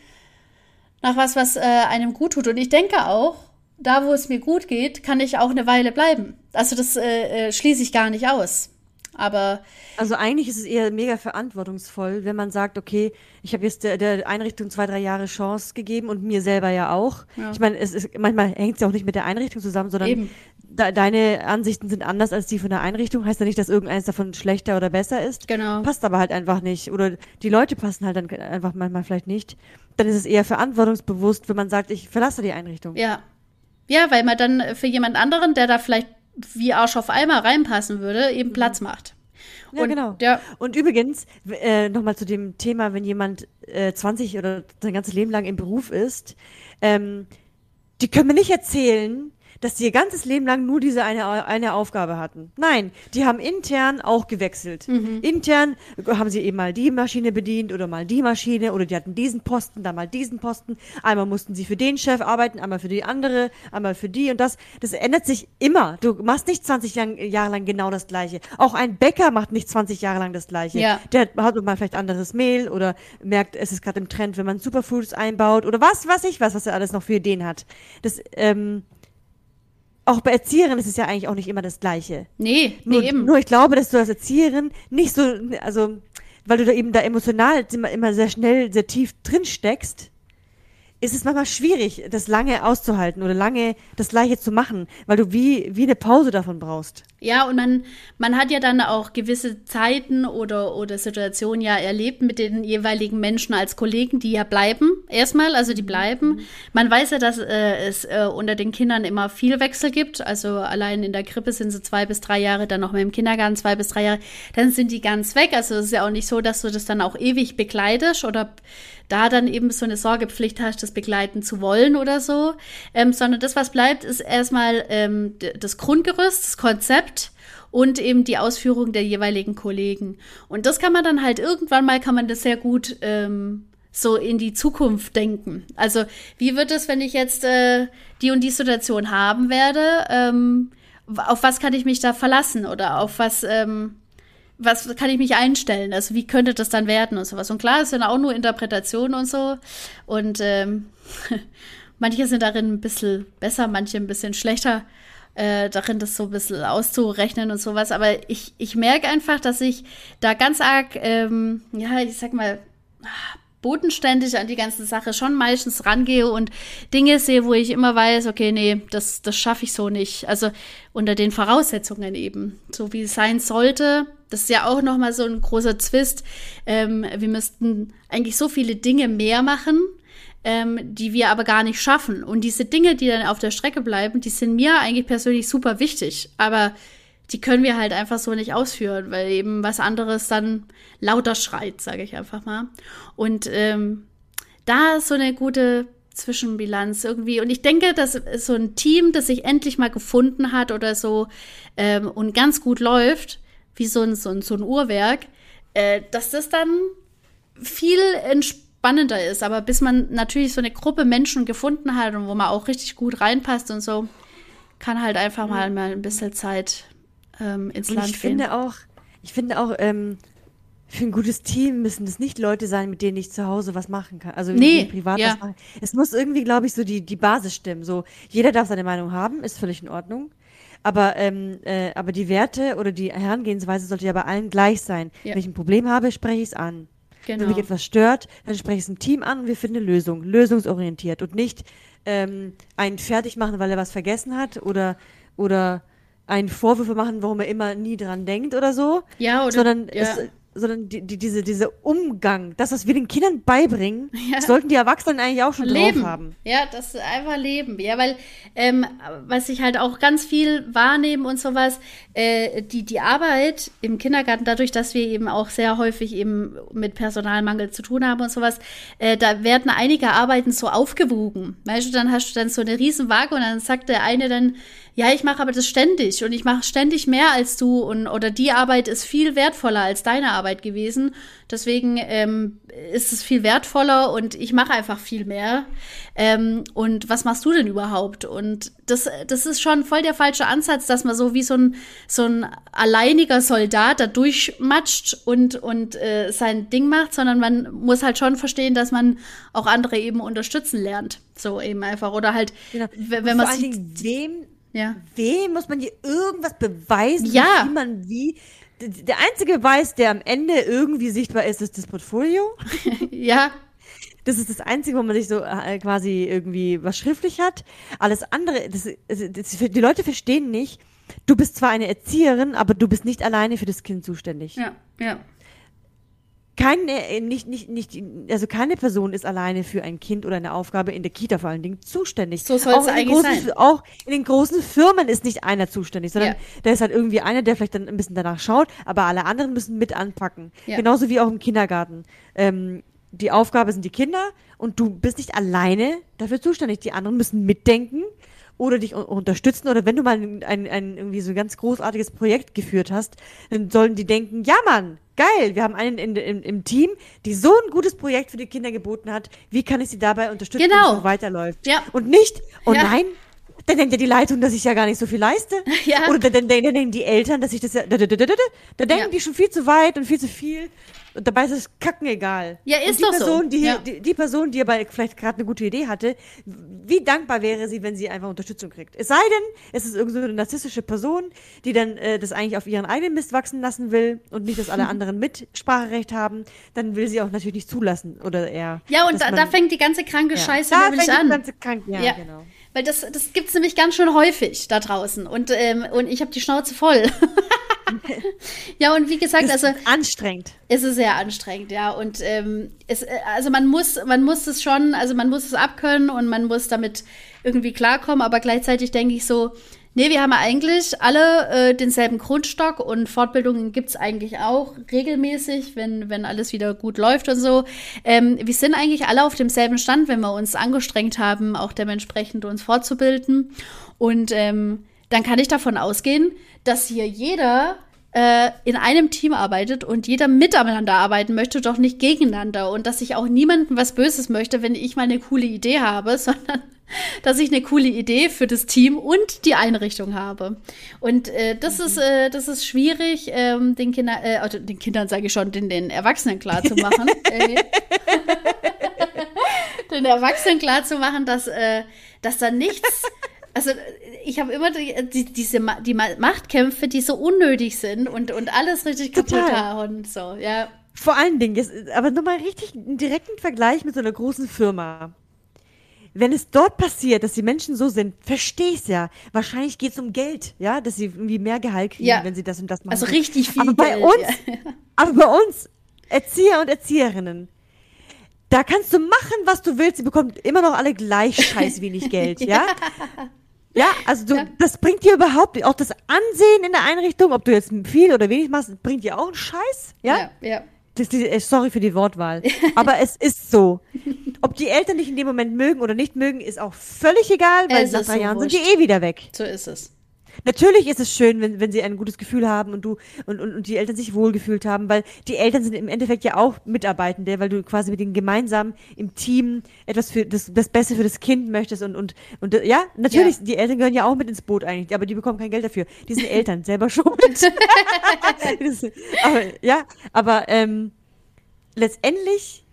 nach was, was äh, einem gut tut. Und ich denke auch, da wo es mir gut geht, kann ich auch eine Weile bleiben. Also das äh, äh, schließe ich gar nicht aus. Aber also eigentlich ist es eher mega verantwortungsvoll, wenn man sagt, okay, ich habe jetzt der, der, Einrichtung zwei, drei Jahre Chance gegeben und mir selber ja auch. Ja. Ich meine, es ist manchmal hängt es ja auch nicht mit der Einrichtung zusammen, sondern de, deine Ansichten sind anders als die von der Einrichtung. Heißt ja nicht, dass irgendeines davon schlechter oder besser ist. Genau. Passt aber halt einfach nicht. Oder die Leute passen halt dann einfach manchmal vielleicht nicht. Dann ist es eher verantwortungsbewusst, wenn man sagt, ich verlasse die Einrichtung. Ja. Ja, weil man dann für jemand anderen, der da vielleicht wie Arsch auf Eimer reinpassen würde, eben mhm. Platz macht. Ja, und, genau. Ja. Und übrigens, äh, nochmal zu dem Thema, wenn jemand äh, 20 oder sein ganzes Leben lang im Beruf ist, ähm, die können mir nicht erzählen, dass die ihr ganzes Leben lang nur diese eine, eine Aufgabe hatten. Nein, die haben intern auch gewechselt. Mhm. Intern haben sie eben mal die Maschine bedient oder mal die Maschine oder die hatten diesen Posten, dann mal diesen Posten. Einmal mussten sie für den Chef arbeiten, einmal für die andere, einmal für die und das. Das ändert sich immer. Du machst nicht 20 Jahre lang genau das Gleiche. Auch ein Bäcker macht nicht 20 Jahre lang das Gleiche. Ja. Der hat mal vielleicht anderes Mehl oder merkt, es ist gerade im Trend, wenn man Superfoods einbaut oder was, was ich was, was er alles noch für Ideen hat. Das, ähm, auch bei Erzieherinnen ist es ja eigentlich auch nicht immer das Gleiche. Nee, nee, Nur, eben. nur ich glaube, dass du als Erzieherin nicht so, also, weil du da eben da emotional immer, immer sehr schnell, sehr tief drin steckst, ist es manchmal schwierig, das lange auszuhalten oder lange das Gleiche zu machen, weil du wie, wie eine Pause davon brauchst. Ja, und man, man hat ja dann auch gewisse Zeiten oder, oder Situationen ja erlebt mit den jeweiligen Menschen als Kollegen, die ja bleiben. Erstmal, also die bleiben. Man weiß ja, dass äh, es äh, unter den Kindern immer viel Wechsel gibt. Also allein in der Krippe sind sie zwei bis drei Jahre, dann noch mal im Kindergarten zwei bis drei Jahre. Dann sind die ganz weg. Also es ist ja auch nicht so, dass du das dann auch ewig begleitest oder da dann eben so eine Sorgepflicht hast, das begleiten zu wollen oder so, ähm, sondern das, was bleibt, ist erstmal ähm, das Grundgerüst, das Konzept und eben die Ausführung der jeweiligen Kollegen. Und das kann man dann halt irgendwann mal, kann man das sehr gut ähm, so in die Zukunft denken. Also wie wird es, wenn ich jetzt äh, die und die Situation haben werde? Ähm, auf was kann ich mich da verlassen oder auf was ähm, was kann ich mich einstellen? Also wie könnte das dann werden und sowas? Und klar, es sind auch nur Interpretationen und so. Und ähm, manche sind darin ein bisschen besser, manche ein bisschen schlechter äh, darin, das so ein bisschen auszurechnen und sowas. Aber ich, ich merke einfach, dass ich da ganz arg, ähm, ja, ich sag mal, bodenständig an die ganze Sache schon meistens rangehe und Dinge sehe, wo ich immer weiß, okay, nee, das, das schaffe ich so nicht. Also unter den Voraussetzungen eben, so wie es sein sollte. Das ist ja auch noch mal so ein großer Zwist. Ähm, wir müssten eigentlich so viele Dinge mehr machen, ähm, die wir aber gar nicht schaffen. Und diese Dinge, die dann auf der Strecke bleiben, die sind mir eigentlich persönlich super wichtig. Aber die können wir halt einfach so nicht ausführen, weil eben was anderes dann lauter schreit, sage ich einfach mal. Und ähm, da ist so eine gute Zwischenbilanz irgendwie. Und ich denke, dass so ein Team, das sich endlich mal gefunden hat oder so ähm, und ganz gut läuft, wie so ein, so ein, so ein Uhrwerk, äh, dass das dann viel entspannender ist. Aber bis man natürlich so eine Gruppe Menschen gefunden hat und wo man auch richtig gut reinpasst und so, kann halt einfach mal, mal ein bisschen Zeit ähm, ins Und Land ich gehen. finde auch, ich finde auch, ähm, für ein gutes Team müssen das nicht Leute sein, mit denen ich zu Hause was machen kann. Also Nee, privat ja. was machen. Es muss irgendwie, glaube ich, so die, die Basis stimmen. So, jeder darf seine Meinung haben, ist völlig in Ordnung. Aber, ähm, äh, aber die Werte oder die Herangehensweise sollte ja bei allen gleich sein. Ja. Wenn ich ein Problem habe, spreche ich es an. genau. Wenn mich etwas stört, dann spreche ich es im Team an und wir finden eine Lösung. Lösungsorientiert und nicht ähm, einen fertig machen, weil er was vergessen hat oder, oder einen Vorwürfe machen, warum er immer nie dran denkt oder so. ja, oder, sondern, ja. es, sondern die, die, diese, diese Umgang, das, was wir den Kindern beibringen, Ja. sollten die Erwachsenen eigentlich auch schon Leben. drauf haben. Ja, das ist einfach Leben. Ja, weil, ähm, was ich halt auch ganz viel wahrnehme und sowas, äh, die, die Arbeit im Kindergarten, dadurch, dass wir eben auch sehr häufig eben mit Personalmangel zu tun haben und sowas, äh, da werden einige Arbeiten so aufgewogen. Weißt du, dann hast du dann so eine Riesenwaage und dann sagt der eine dann, ja, ich mache aber das ständig und ich mache ständig mehr als du und oder die Arbeit ist viel wertvoller als deine Arbeit gewesen. Deswegen ähm, ist es viel wertvoller und ich mache einfach viel mehr. Ähm, und was machst du denn überhaupt? Und das, das ist schon voll der falsche Ansatz, dass man so wie so ein, so ein alleiniger Soldat da durchmatscht und, und äh, sein Ding macht, sondern man muss halt schon verstehen, dass man auch andere eben unterstützen lernt. So eben einfach. Oder halt, Genau. wenn, man vor allen sieht, Dingen, wem, ja. wem muss man hier irgendwas beweisen, Ja. wie man wie. Der einzige Beweis, der am Ende irgendwie sichtbar ist, ist das Portfolio. Ja, Das ist das Einzige, wo man sich so äh, quasi irgendwie was schriftlich hat. Alles andere, das, das, das, die Leute verstehen nicht, du bist zwar eine Erzieherin, aber du bist nicht alleine für das Kind zuständig. ja, ja. Keine, äh, nicht, nicht, nicht, also keine Person ist alleine für ein Kind oder eine Aufgabe in der Kita vor allen Dingen zuständig. So soll es Auch in den eigentlich großen, sein. Auch in den großen Firmen ist nicht einer zuständig, sondern Ja. da ist halt irgendwie einer, der vielleicht dann ein bisschen danach schaut, aber alle anderen müssen mit anpacken. Ja. Genauso wie auch im Kindergarten. Ähm, die Aufgabe sind die Kinder und du bist nicht alleine dafür zuständig. Die anderen müssen mitdenken oder dich un unterstützen oder wenn du mal ein, ein, ein irgendwie so ein ganz großartiges Projekt geführt hast, dann sollen die denken, ja Mann, geil, wir haben einen in, in, im Team, die so ein gutes Projekt für die Kinder geboten hat, wie kann ich sie dabei unterstützen, Genau. dass es so weiterläuft? Ja. Und nicht, oh Ja. nein, dann denkt ja die Leitung, dass ich ja gar nicht so viel leiste. Ja. Oder dann, dann, dann denken die Eltern, dass ich das ja, da, da, da, da, da, da denken Ja. die schon viel zu weit und viel zu viel. Und dabei ist es kacken egal. Ja, ist und die doch so. Person, Die, Ja. die, die Person, die aber vielleicht gerade eine gute Idee hatte, wie dankbar wäre sie, wenn sie einfach Unterstützung kriegt? Es sei denn, es ist irgend so eine narzisstische Person, die dann äh, das eigentlich auf ihren eigenen Mist wachsen lassen will und nicht, dass alle anderen Mitspracherecht haben, dann will sie auch natürlich nicht zulassen oder eher. Ja, und da, man- da fängt die ganze kranke ja. Scheiße da fängt die an. ganze Krank ja, Ja. genau. Weil das, das gibt's nämlich ganz schön häufig da draußen. Und, ähm, und ich habe die Schnauze voll. ja, und wie gesagt, also ist anstrengend. es ist sehr anstrengend, ja. Und ähm, es, äh, also man muss, man muss es schon, also man muss es abkönnen und man muss damit irgendwie klarkommen, aber gleichzeitig denke ich so, nee, wir haben ja eigentlich alle äh, denselben Grundstock und Fortbildungen gibt's eigentlich auch regelmäßig, wenn, wenn alles wieder gut läuft und so. Ähm, wir sind eigentlich alle auf demselben Stand, wenn wir uns angestrengt haben, auch dementsprechend uns fortzubilden. Und ähm, dann kann ich davon ausgehen, dass hier jeder äh, in einem Team arbeitet und jeder miteinander arbeiten möchte, doch nicht gegeneinander. Und dass ich auch niemandem was Böses möchte, wenn ich mal eine coole Idee habe, sondern dass ich eine coole Idee für das Team und die Einrichtung habe. Und äh, das ist äh, das ist schwierig, ähm, den Kindern, äh, also den Kindern sage ich schon, den, den Erwachsenen klar zu machen. äh, den Erwachsenen klar zu machen, dass, äh, dass da nichts. Also ich habe immer die, die, diese die Ma- Machtkämpfe, die so unnötig sind und, und alles richtig kaputt Total. hauen. So, ja. Vor allen Dingen, jetzt, aber nochmal richtig einen direkten Vergleich mit so einer großen Firma. Wenn es dort passiert, dass die Menschen so sind, verstehe ich ja. Wahrscheinlich geht es um Geld, ja, dass sie irgendwie mehr Gehalt kriegen, Ja. wenn sie das und das machen. Also richtig viel aber bei Geld, uns, ja. aber bei uns Erzieher und Erzieherinnen, da kannst du machen, was du willst. Sie bekommen immer noch alle gleich scheiß wenig Geld, ja? Ja, also du, Ja. das bringt dir überhaupt. Auch das Ansehen in der Einrichtung, ob du jetzt viel oder wenig machst, bringt dir auch einen Scheiß, ja? ja, ja. Das, die, äh, sorry für die Wortwahl. Aber es ist so. Ob die Eltern dich in dem Moment mögen oder nicht mögen, ist auch völlig egal, weil Es nach drei so Jahren sind wurscht. die eh wieder weg. So ist es. Natürlich ist es schön, wenn, wenn sie ein gutes Gefühl haben und du und, und, und die Eltern sich wohlgefühlt haben, weil die Eltern sind im Endeffekt ja auch Mitarbeitende, weil du quasi mit ihnen gemeinsam im Team etwas für das, das Beste für das Kind möchtest und und und äh, ja, natürlich, Ja. die Eltern gehören ja auch mit ins Boot eigentlich, aber die bekommen kein Geld dafür. Die sind Eltern, selber schuld. Das- aber, ja, aber ähm, letztendlich,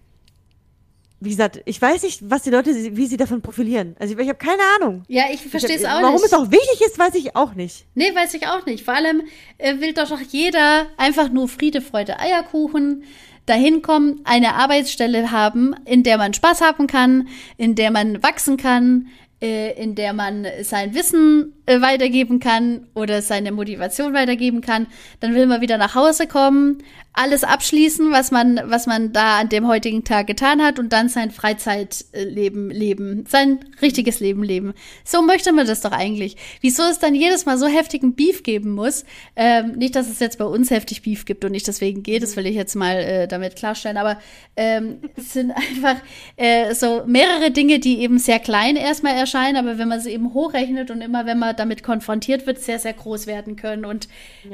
wie gesagt, ich weiß nicht, was die Leute, wie sie davon profilieren. Also ich, ich habe keine Ahnung. Ja, ich verstehe es auch Warum nicht. es auch wichtig ist, weiß ich auch nicht. Nee, weiß ich auch nicht. Vor allem äh, will doch doch jeder einfach nur Friede, Freude, Eierkuchen dahin kommen, eine Arbeitsstelle haben, in der man Spaß haben kann, in der man wachsen kann, äh, in der man sein Wissen äh, weitergeben kann oder seine Motivation weitergeben kann. Dann will man wieder nach Hause kommen, alles abschließen, was man, was man da an dem heutigen Tag getan hat und dann sein Freizeitleben leben, sein richtiges Leben leben. So möchte man das doch eigentlich. Wieso es dann jedes Mal so heftigen Beef geben muss? Ähm, nicht, dass es jetzt bei uns heftig Beef gibt und nicht deswegen geht, das will ich jetzt mal äh, damit klarstellen, aber ähm, es sind einfach äh, so mehrere Dinge, die eben sehr klein erstmal erscheinen, aber wenn man sie eben hochrechnet und immer wenn man damit konfrontiert wird, sehr, sehr groß werden können und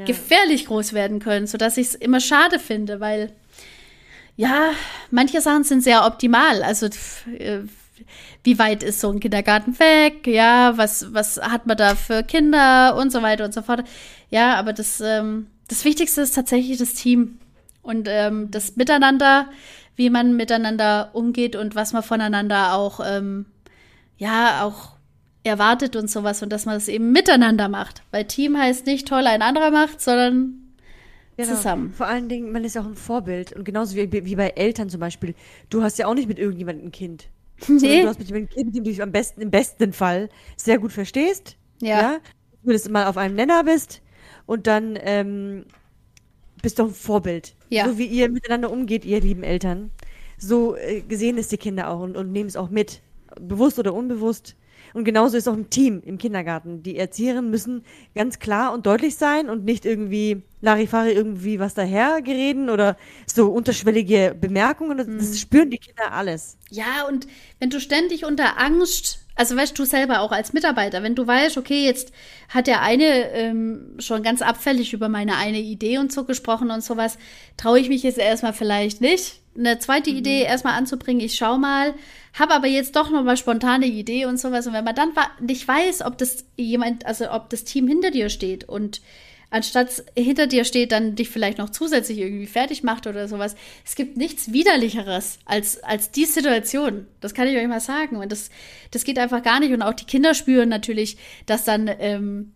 gefährlich groß werden können, sodass ich es immer schade finde, weil ja, manche Sachen sind sehr optimal. Also äh, wie weit ist so ein Kindergarten weg? Ja, was, was hat man da für Kinder und so weiter und so fort. Ja, aber das, ähm, das Wichtigste ist tatsächlich das Team und ähm, das Miteinander, wie man miteinander umgeht und was man voneinander auch, ähm, ja, auch erwartet und sowas und dass man es eben miteinander macht. Weil Team heißt nicht toll, ein anderer macht, sondern zusammen. Vor allen Dingen, man ist ja auch ein Vorbild. Und genauso wie, wie bei Eltern zum Beispiel. Du hast ja auch nicht mit irgendjemandem ein Kind. Nee. Du hast mit jemandem ein Kind, mit dem du dich am besten, im besten Fall sehr gut verstehst. Ja. Du das mal auf einem Nenner bist. Und dann ähm, bist du auch ein Vorbild. Ja. So wie ihr miteinander umgeht, ihr lieben Eltern. So äh, gesehen es die Kinder auch und, und nehmen es auch mit. Bewusst oder unbewusst. Und genauso ist auch ein Team im Kindergarten. Die Erzieherinnen müssen ganz klar und deutlich sein und nicht irgendwie Larifari irgendwie was dahergereden oder so unterschwellige Bemerkungen. Das, Mhm. das spüren die Kinder alles. Ja, und wenn du ständig unter Angst Also weißt du selber auch als Mitarbeiter, wenn du weißt, okay, jetzt hat der eine ähm, schon ganz abfällig über meine eine Idee und so gesprochen und sowas, traue ich mich jetzt erstmal vielleicht nicht, eine zweite mhm. Idee erstmal anzubringen. Ich schau mal, habe aber jetzt doch noch mal spontane Idee und sowas. Und wenn man dann nicht weiß, ob das jemand, also ob das Team hinter dir steht und anstatt hinter dir steht, dann dich vielleicht noch zusätzlich irgendwie fertig macht oder sowas. Es gibt nichts widerlicheres als, als die Situation. Das kann ich euch mal sagen. Und das, das geht einfach gar nicht. Und auch die Kinder spüren natürlich, dass dann, ähm,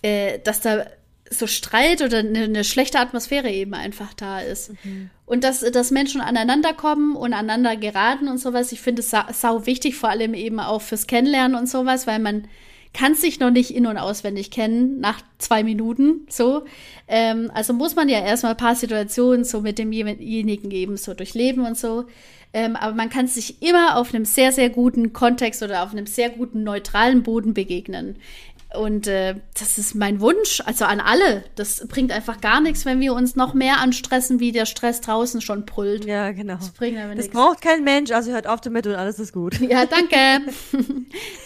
äh, dass da so Streit oder eine, eine, schlechte Atmosphäre eben einfach da ist. Mhm. Und dass, dass Menschen aneinander kommen und aneinander geraten und sowas. Ich finde es sau, sau wichtig, vor allem eben auch fürs Kennenlernen und sowas, weil man, kann sich noch nicht in- und auswendig kennen nach zwei Minuten so. Ähm, also muss man ja erstmal ein paar Situationen so mit demjenigen eben so durchleben und so. Ähm, aber man kann sich immer auf einem sehr, sehr guten Kontext oder auf einem sehr guten neutralen Boden begegnen. Und äh, das ist mein Wunsch, also an alle. Das bringt einfach gar nichts, wenn wir uns noch mehr anstressen, wie der Stress draußen schon brüllt. Ja, genau. Das bringt nichts. Das braucht kein Mensch, also hört auf damit und alles ist gut. Ja, danke.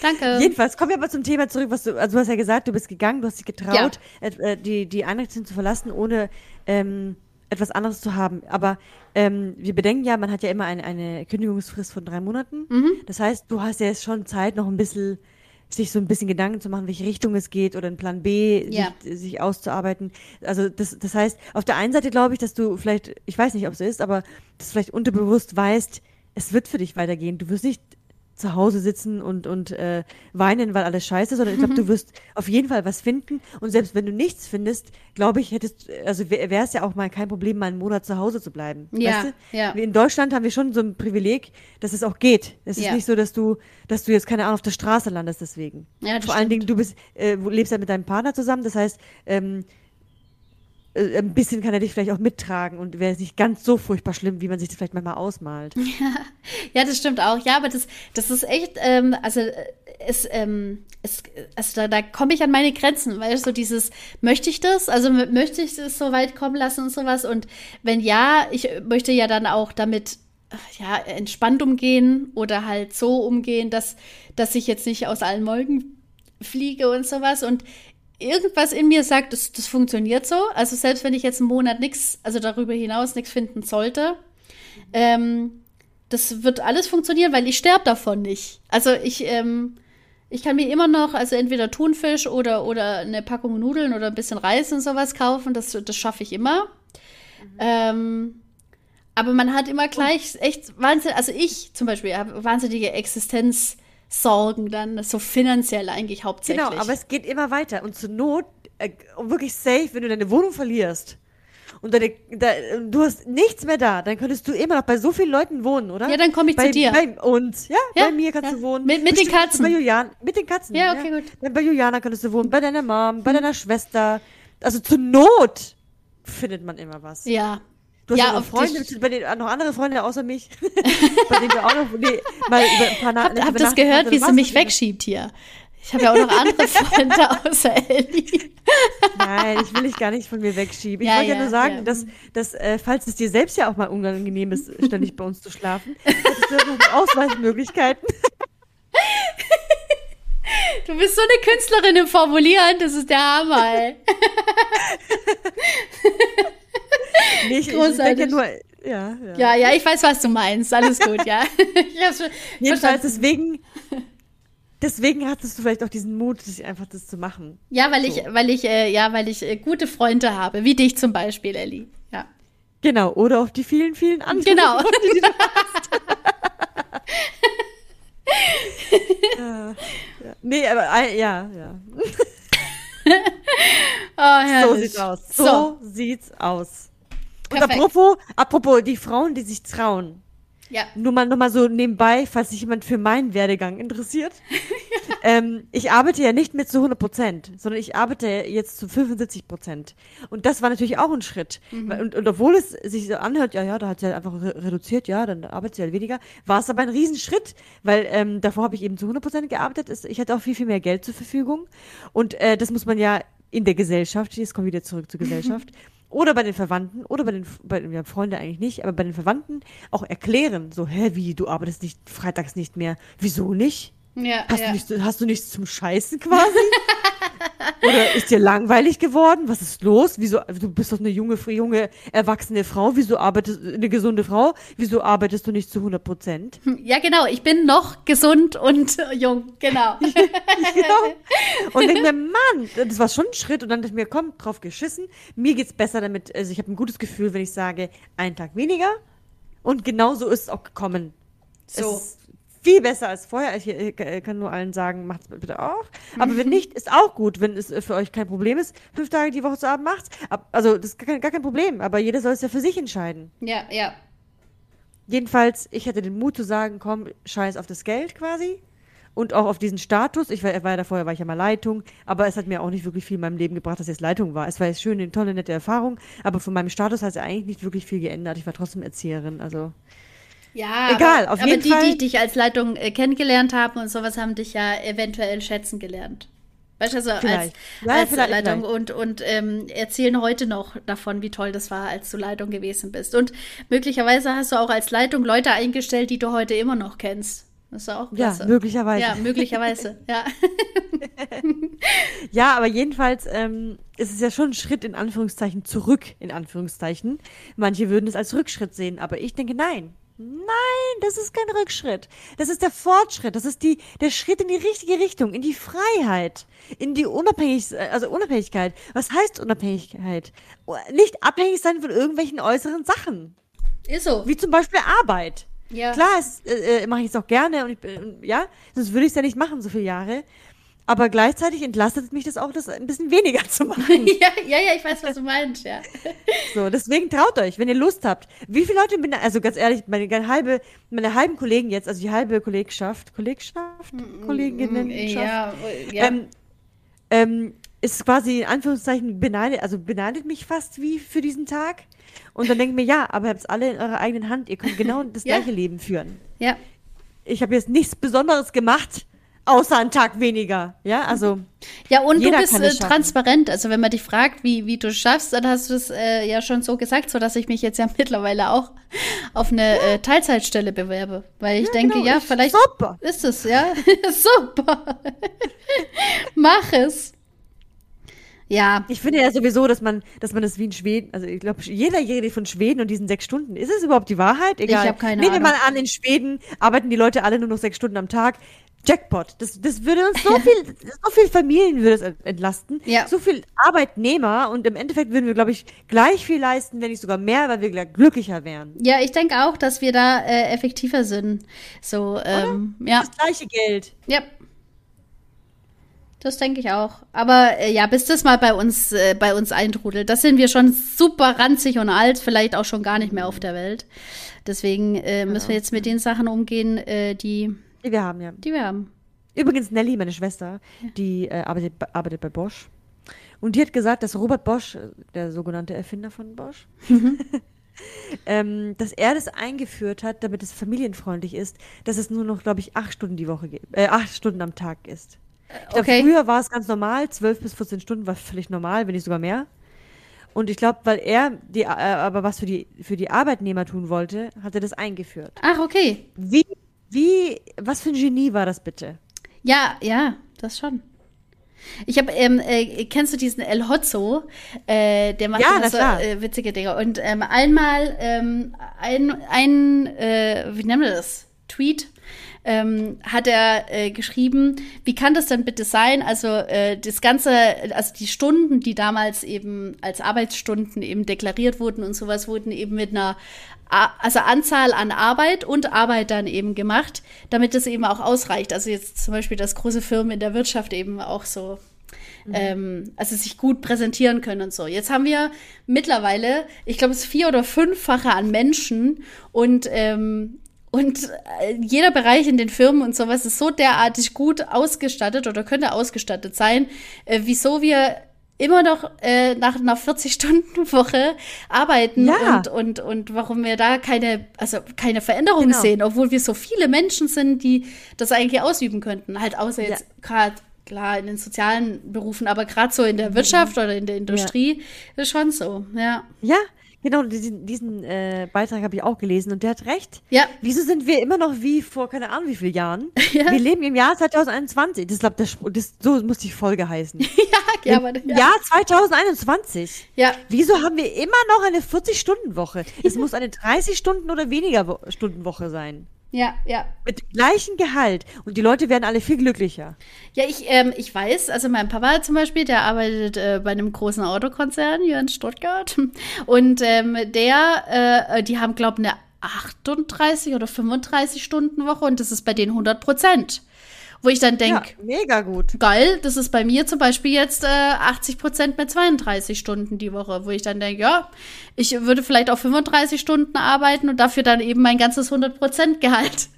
danke. Jedenfalls, kommen wir aber zum Thema zurück, was du, also du hast ja gesagt, du bist gegangen, du hast dich getraut, ja. äh, die, die Einrichtung zu verlassen, ohne ähm, etwas anderes zu haben. Aber ähm, wir bedenken ja, man hat ja immer eine, eine Kündigungsfrist von drei Monaten. Mhm. Das heißt, du hast ja jetzt schon Zeit, noch ein bisschen sich so ein bisschen Gedanken zu machen, welche Richtung es geht oder einen Plan B ja. sich, sich, auszuarbeiten. Also das, das heißt, auf der einen Seite glaube ich, dass du vielleicht, ich weiß nicht, ob es so ist, aber dass du vielleicht unterbewusst weißt, es wird für dich weitergehen. Du wirst nicht zu Hause sitzen und, und äh, weinen, weil alles scheiße, sondern ich glaube, du wirst auf jeden Fall was finden. Und selbst wenn du nichts findest, glaube ich, hättest, also wäre es ja auch mal kein Problem, mal einen Monat zu Hause zu bleiben. Ja, weißt du? ja. In Deutschland haben wir schon so ein Privileg, dass es auch geht. Es ja. ist nicht so, dass du, dass du jetzt keine Ahnung auf der Straße landest deswegen. Ja, das Vor stimmt. allen Dingen, du bist, äh, lebst ja mit deinem Partner zusammen, das heißt, ähm, äh, ein bisschen kann er dich vielleicht auch mittragen und wäre es nicht ganz so furchtbar schlimm, wie man sich das vielleicht manchmal ausmalt. Ja, ja das stimmt auch. Ja, aber das, das ist echt, ähm, also äh, es, ähm, es, also da, da komme ich an meine Grenzen, weil so dieses, möchte ich das? Also möchte ich das so weit kommen lassen und sowas? Und wenn ja, ich möchte ja dann auch damit ja, entspannt umgehen oder halt so umgehen, dass, dass ich jetzt nicht aus allen Wolken fliege und sowas. Und irgendwas in mir sagt, das, das funktioniert so. Also selbst wenn ich jetzt einen Monat nichts, also darüber hinaus nichts finden sollte, ähm, das wird alles funktionieren, weil ich sterbe davon nicht. Also ich, ähm, ich kann mir immer noch, also entweder Thunfisch oder, oder eine Packung Nudeln oder ein bisschen Reis und sowas kaufen. Das, das schaffe ich immer. Mhm. Ähm, aber man hat immer gleich echt wahnsinnig, also ich zum Beispiel habe wahnsinnige Existenz- Sorgen dann, so finanziell eigentlich hauptsächlich. Genau, aber es geht immer weiter. Und zur Not, äh, wirklich safe, wenn du deine Wohnung verlierst und deine, da, du hast nichts mehr da, dann könntest du immer noch bei so vielen Leuten wohnen, oder? Ja, dann komme ich bei, zu dir. Bei uns, ja, ja bei mir kannst ja. du wohnen. Mit, mit den Katzen. Bei Julian, mit den Katzen. Ja, okay, ja. gut. Dann bei Juliana könntest du wohnen, bei deiner Mom, bei hm. deiner Schwester. Also zur Not findet man immer was. Ja, Du hast ja, noch Freunde, bei denen, noch andere Freunde außer mich, bei denen du auch noch, nee, mal über ein paar Nachrichten. Hab, hab das gehört, wie sie mich wegschiebt hier. Ich habe ja auch noch andere Freunde außer Ellie. Nein, ich will dich gar nicht von mir wegschieben. Ich ja, wollte ja, ja, nur sagen, ja. dass, dass äh, falls es dir selbst ja auch mal unangenehm ist, ständig bei uns zu schlafen, hättest du noch Ausweichmöglichkeiten. Du bist so eine Künstlerin im Formulieren, das ist der Hammer, ey. nee, ich, ich denke nur, ja, ja. Ja, ja, ich weiß, was du meinst. Alles gut, ja. Jedenfalls deswegen, deswegen hattest du vielleicht auch diesen Mut, einfach das zu machen. Ja, weil so. ich, weil ich, äh, ja, weil ich äh, gute Freunde habe, wie dich zum Beispiel, Ellie. Ja. Genau, oder auf die vielen, vielen anderen. Genau. Freunde, die du hast. ja. Nee, aber äh, ja, ja. Oh, so sieht's aus. So, so. sieht's aus. Und apropos, apropos, die Frauen, die sich trauen. Ja. Nur mal, nur mal so nebenbei, falls sich jemand für meinen Werdegang interessiert. ähm, ich arbeite ja nicht mehr zu 100 Prozent, sondern ich arbeite jetzt zu 75 Prozent. Und das war natürlich auch ein Schritt. Mhm. Und, und obwohl es sich so anhört, ja, ja, da hat sie halt einfach re reduziert, ja, dann arbeitet sie halt weniger, war es aber ein Riesenschritt, weil ähm, davor habe ich eben zu 100 Prozent gearbeitet. Ich hatte auch viel, viel mehr Geld zur Verfügung. Und äh, das muss man ja in der Gesellschaft, jetzt kommen wir wieder zurück zur Gesellschaft, oder bei den Verwandten oder bei den, bei den ja, Freunden eigentlich nicht, aber bei den Verwandten auch erklären, so, hä, wie, du arbeitest nicht freitags nicht mehr. Wieso nicht? Ja, Hast, ja. Du nicht, hast du nichts zum Scheißen quasi? Oder ist dir langweilig geworden? Was ist los? Wieso, du bist doch eine junge, junge, erwachsene Frau. Wieso arbeitest, eine gesunde Frau? Wieso arbeitest du nicht zu 100 Prozent? ja, genau. Ich bin noch gesund und jung. Genau. ja. Und denke mir, Mann, das war schon ein Schritt. Und dann dachte ich mir, komm, drauf geschissen. Mir geht's besser damit. Also ich habe ein gutes Gefühl, wenn ich sage, einen Tag weniger. Und genau so ist es auch gekommen. So. Es viel besser als vorher. Ich äh, kann nur allen sagen, macht's bitte auch. Aber wenn nicht, ist auch gut, wenn es für euch kein Problem ist. Fünf Tage die Woche zu Abend macht's. Also das ist gar kein, gar kein Problem. Aber jeder soll es ja für sich entscheiden. Ja, ja. Jedenfalls, ich hatte den Mut zu sagen, komm, scheiß auf das Geld quasi. Und auch auf diesen Status. Ich war, war ja da vorher, war ich ja mal Leitung, aber es hat mir auch nicht wirklich viel in meinem Leben gebracht, dass ich jetzt Leitung war. Es war jetzt schön, eine tolle, nette Erfahrung, aber von meinem Status hat es eigentlich nicht wirklich viel geändert. Ich war trotzdem Erzieherin, also. Ja, Egal, aber, auf aber jeden die, Fall- die dich als Leitung äh, kennengelernt haben und sowas, haben dich ja eventuell schätzen gelernt. Weißt du, also als, Vielleicht. Ja, als Leitung vielleicht. und, und ähm, erzählen heute noch davon, wie toll das war, als du Leitung gewesen bist. Und möglicherweise hast du auch als Leitung Leute eingestellt, die du heute immer noch kennst. Das ist auch Ja, klasse. möglicherweise. Ja, möglicherweise, ja. Ja, aber jedenfalls ähm, ist es ja schon ein Schritt in Anführungszeichen zurück, in Anführungszeichen. Manche würden es als Rückschritt sehen, aber ich denke, nein. Nein, das ist kein Rückschritt. Das ist der Fortschritt. Das ist die, der Schritt in die richtige Richtung, in die Freiheit, in die Unabhängig, also Unabhängigkeit. Was heißt Unabhängigkeit? Nicht abhängig sein von irgendwelchen äußeren Sachen. Ist so. Wie zum Beispiel Arbeit. Ja. Klar, es, äh, äh, mache ich es auch gerne und ich, bin- ja, sonst würde ich es ja nicht machen, so viele Jahre. Aber gleichzeitig entlastet mich das auch, das ein bisschen weniger zu machen. ja, ja, ja, ich weiß, was du meinst, ja. So, deswegen traut euch, wenn ihr Lust habt. Wie viele Leute bin also ganz ehrlich, meine halbe, meine halben Kollegen jetzt, also die halbe Kollegschaft, Kollegschaft, Kolleginnen, Ja, ja. ähm, ähm, ist quasi in Anführungszeichen beneidet, also beneidet mich fast wie für diesen Tag. Und dann denke ich mir, ja, aber ihr habt es alle in eurer eigenen Hand. Ihr könnt genau das Ja. gleiche Leben führen. ja. Ich habe jetzt nichts Besonderes gemacht, außer einen Tag weniger. Ja, also Ja, und du bist äh, transparent. Also wenn man dich fragt, wie, wie du schaffst, dann hast du es äh, ja schon so gesagt, so dass ich mich jetzt ja mittlerweile auch auf eine äh, Teilzeitstelle bewerbe. Weil ich denke, genau, ja, ich- vielleicht super. ist es, ja. Super. Mach es. Ja, ich finde ja sowieso, dass man, dass man das wie in Schweden, also ich glaube, jeder redet von Schweden und diesen sechs Stunden. Ist es überhaupt die Wahrheit? Egal. hab keine Nehmen wir Ahnung. mal an, in Schweden arbeiten die Leute alle nur noch sechs Stunden am Tag. Jackpot. Das, das würde uns so viel, so viel Familien würde es entlasten. Ja. So viel Arbeitnehmer und im Endeffekt würden wir, glaube ich, gleich viel leisten, wenn nicht sogar mehr, weil wir gl- glücklicher wären. ja, ich denke auch, dass wir da äh, effektiver sind. So, ähm, ja. Das gleiche Geld. Ja. Das denke ich auch. Aber äh, ja, bis das mal bei uns, äh, bei uns eintrudelt, das sind wir schon super ranzig und alt, vielleicht auch schon gar nicht mehr auf der Welt. Deswegen äh, müssen wir jetzt mit den Sachen umgehen, äh, die, Die wir haben, ja. die wir haben. Übrigens, Nelly, meine Schwester, die äh, arbeitet, arbeitet bei Bosch. Und die hat gesagt, dass Robert Bosch, äh, der sogenannte Erfinder von Bosch, ähm, dass er das eingeführt hat, damit es familienfreundlich ist, dass es nur noch, glaube ich, acht Stunden die Woche gibt, äh, acht Stunden am Tag ist. Ich glaub, Okay. Früher war es ganz normal, zwölf bis 14 Stunden war völlig normal, wenn nicht sogar mehr. Und ich glaube, weil er die, äh, aber was für die, für die Arbeitnehmer tun wollte, hat er das eingeführt. Ach, okay. Wie, wie, was für ein Genie war das bitte? Ja, ja, das schon. Ich habe, ähm, äh, kennst du diesen El Hotzo? Äh, der macht Ja, na so äh, witzige Dinge. Und ähm, einmal ähm, ein, ein äh, wie nennen wir das? Tweet ähm, hat er äh, geschrieben, wie kann das denn bitte sein? Also äh, das Ganze, also die Stunden, die damals eben als Arbeitsstunden eben deklariert wurden und sowas, wurden eben mit einer also Anzahl an Arbeit und Arbeit dann eben gemacht, damit das eben auch ausreicht. Also jetzt zum Beispiel, dass große Firmen in der Wirtschaft eben auch so ähm, also sich gut präsentieren können und so. Jetzt haben wir mittlerweile, ich glaube, es ist vier oder fünffache an Menschen und ähm, und äh, jeder Bereich in den Firmen und sowas ist so derartig gut ausgestattet oder könnte ausgestattet sein, äh, wieso wir immer noch äh, nach einer 40-Stunden-Woche arbeiten Ja. und, und, und warum wir da keine, also keine Veränderung Genau. sehen, obwohl wir so viele Menschen sind, die das eigentlich ausüben könnten. Halt außer Ja. jetzt gerade, klar, in den sozialen Berufen, aber gerade so in der Wirtschaft oder in der Industrie ist schon so, ja. Ja, Genau, diesen, diesen äh, Beitrag habe ich auch gelesen und der hat recht. Ja. Wieso sind wir immer noch wie vor keine Ahnung wie vielen Jahren? Ja. Wir leben im Jahr 2021. Das, glaub, das, das, so muss die Folge heißen. ja, ja, aber, ja. Jahr 2021. ja. Wieso haben wir immer noch eine 40-Stunden-Woche? Es muss eine 30-Stunden- oder weniger Wo- Stunden-Woche sein. Ja, ja. Mit gleichem Gehalt. Und die Leute werden alle viel glücklicher. Ja, ich, ähm, ich weiß, also mein Papa zum Beispiel, der arbeitet äh, bei einem großen Autokonzern hier in Stuttgart. Und ähm, der, äh, die haben, glaube ich, eine 38 oder 35 Stunden Woche und das ist bei denen 100 Prozent. Wo ich dann denke, Ja, mega gut. geil, das ist bei mir zum Beispiel jetzt äh, 80 Prozent mit 32 Stunden die Woche, wo ich dann denke, ja, ich würde vielleicht auch 35 Stunden arbeiten und dafür dann eben mein ganzes 100 Prozent Gehalt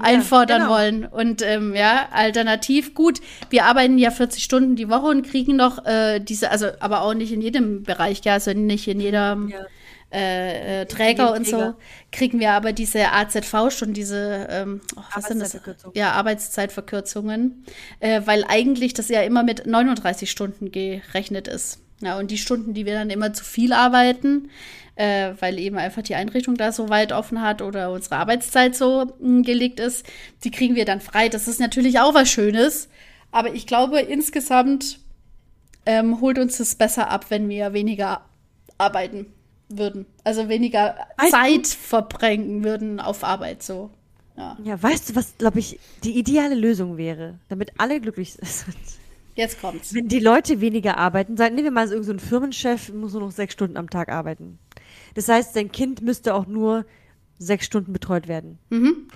einfordern genau. wollen. Und ähm, ja, alternativ gut, wir arbeiten ja 40 Stunden die Woche und kriegen noch äh, diese, also aber auch nicht in jedem Bereich, ja, also nicht in jedem Ja. Äh, äh, Träger und so, kriegen wir aber diese AZV-Stunden, diese ähm, oh, was sind das? Ja, Arbeitszeitverkürzungen, äh, weil eigentlich das ja immer mit 39 Stunden gerechnet ist. Ja, und die Stunden, die wir dann immer zu viel arbeiten, äh, weil eben einfach die Einrichtung da so weit offen hat oder unsere Arbeitszeit so mh, gelegt ist, die kriegen wir dann frei. Das ist natürlich auch was Schönes, aber ich glaube, insgesamt ähm, holt uns das besser ab, wenn wir weniger arbeiten würden. Also weniger Weißt du- Zeit verbringen würden auf Arbeit so. Ja. Ja, weißt du, was, glaube ich, die ideale Lösung wäre, damit alle glücklich sind? Jetzt kommt's. Wenn die Leute weniger arbeiten, sagen, nehmen wir mal so irgendeinen Firmenchef, muss nur noch sechs Stunden am Tag arbeiten. Das heißt, sein Kind müsste auch nur sechs Stunden betreut werden. Mhm.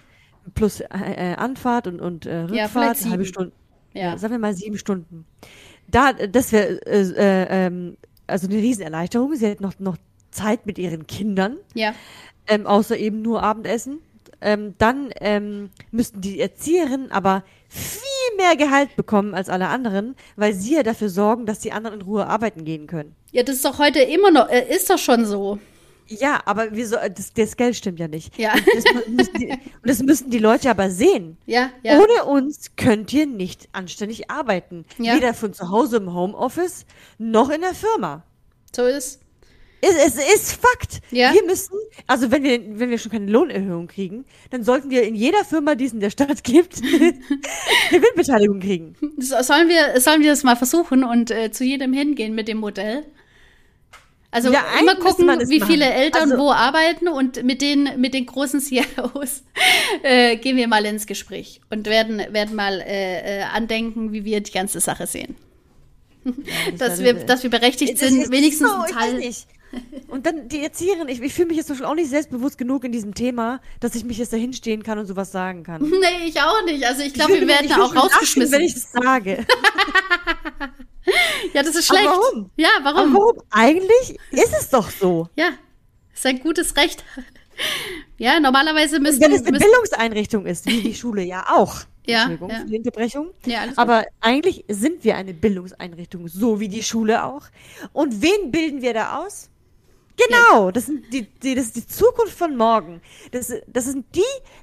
Plus äh, äh, Anfahrt und, und äh, Ja, Rückfahrt, eine halbe sieben. Stunde. Ja. Ja. sagen wir mal sieben Stunden. Da, das wäre äh, äh, ähm, also eine Riesenerleichterung. Sie hätten noch, noch Zeit mit ihren Kindern, Ja. ähm, außer eben nur Abendessen. Ähm, dann ähm, müssten die Erzieherinnen aber viel mehr Gehalt bekommen als alle anderen, weil sie ja dafür sorgen, dass die anderen in Ruhe arbeiten gehen können. Ja, das ist doch heute immer noch, äh, ist doch schon so. Ja, aber wieso, das, das Geld stimmt ja nicht. Ja. Das, die, und das müssen die Leute aber sehen. Ja, ja. Ohne uns könnt ihr nicht anständig arbeiten. Ja. Weder von zu Hause im Homeoffice noch in der Firma. So ist. Es, es ist Fakt. Ja. Wir müssen, also wenn wir, wenn wir schon keine Lohnerhöhung kriegen, dann sollten wir in jeder Firma, die es in der Stadt gibt, Gewinnbeteiligung kriegen. So- Sollen wir, sollen wir das mal versuchen und äh, zu jedem hingehen mit dem Modell? Also Ja, immer gucken, wie viele machen. Eltern Also- wo arbeiten und mit den, mit den großen CIOs äh, gehen wir mal ins Gespräch und werden, werden mal äh, äh, andenken, wie wir die ganze Sache sehen. dass, wir, dass wir berechtigt Das sind, wenigstens so, ein ich Teil. weiß nicht. Und dann die Erzieherin, ich, ich fühle mich jetzt zum Beispiel auch nicht selbstbewusst genug in diesem Thema, dass ich mich jetzt da hinstehen kann und sowas sagen kann. Nee, ich auch nicht. Also ich glaube, wir werden da auch rausgeschmissen. wenn ich das sage. ja, das ist Aber schlecht. warum? Ja, Aber warum? warum? Eigentlich ist es doch so. Ja, ist ein gutes Recht. Ja, normalerweise müssen, Wenn es eine Bildungseinrichtung ist, wie die Schule ja auch. Ja, Entschuldigung ja. für die Unterbrechung. Ja, alles gut. Aber eigentlich sind wir eine Bildungseinrichtung, so wie die Schule auch. Und wen bilden wir da aus? Genau, das, sind die, die, das ist die Zukunft von morgen. Das, das sind die,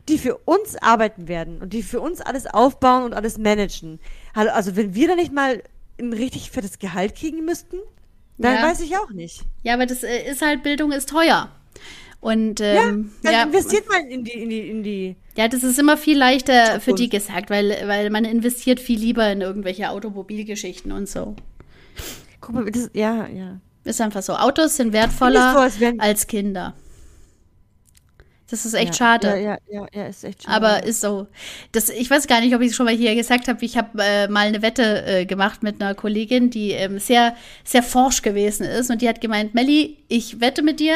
die für uns arbeiten werden und die für uns alles aufbauen und alles managen. Also, wenn wir da nicht mal ein richtig fettes Gehalt kriegen müssten, dann Ja. weiß ich auch nicht. Ja, aber das äh, ist halt, Bildung ist teuer. Und ähm, Dann ja, investiert man in die, in die, in die ja, das ist immer viel leichter für die gesagt, weil, weil man investiert viel lieber in irgendwelche Automobilgeschichten und so. Guck mal, das, ja, ja. Ist einfach so. Autos sind wertvoller so, als Kinder. Das ist echt ja, schade. Ja, ja, ja, ist echt schade. Aber ist so. Das, ich weiß gar nicht, ob ich es schon mal hier gesagt habe. Ich habe äh, mal eine Wette äh, gemacht mit einer Kollegin, die ähm, sehr, sehr forsch gewesen ist. Und die hat gemeint, Melli, ich wette mit dir,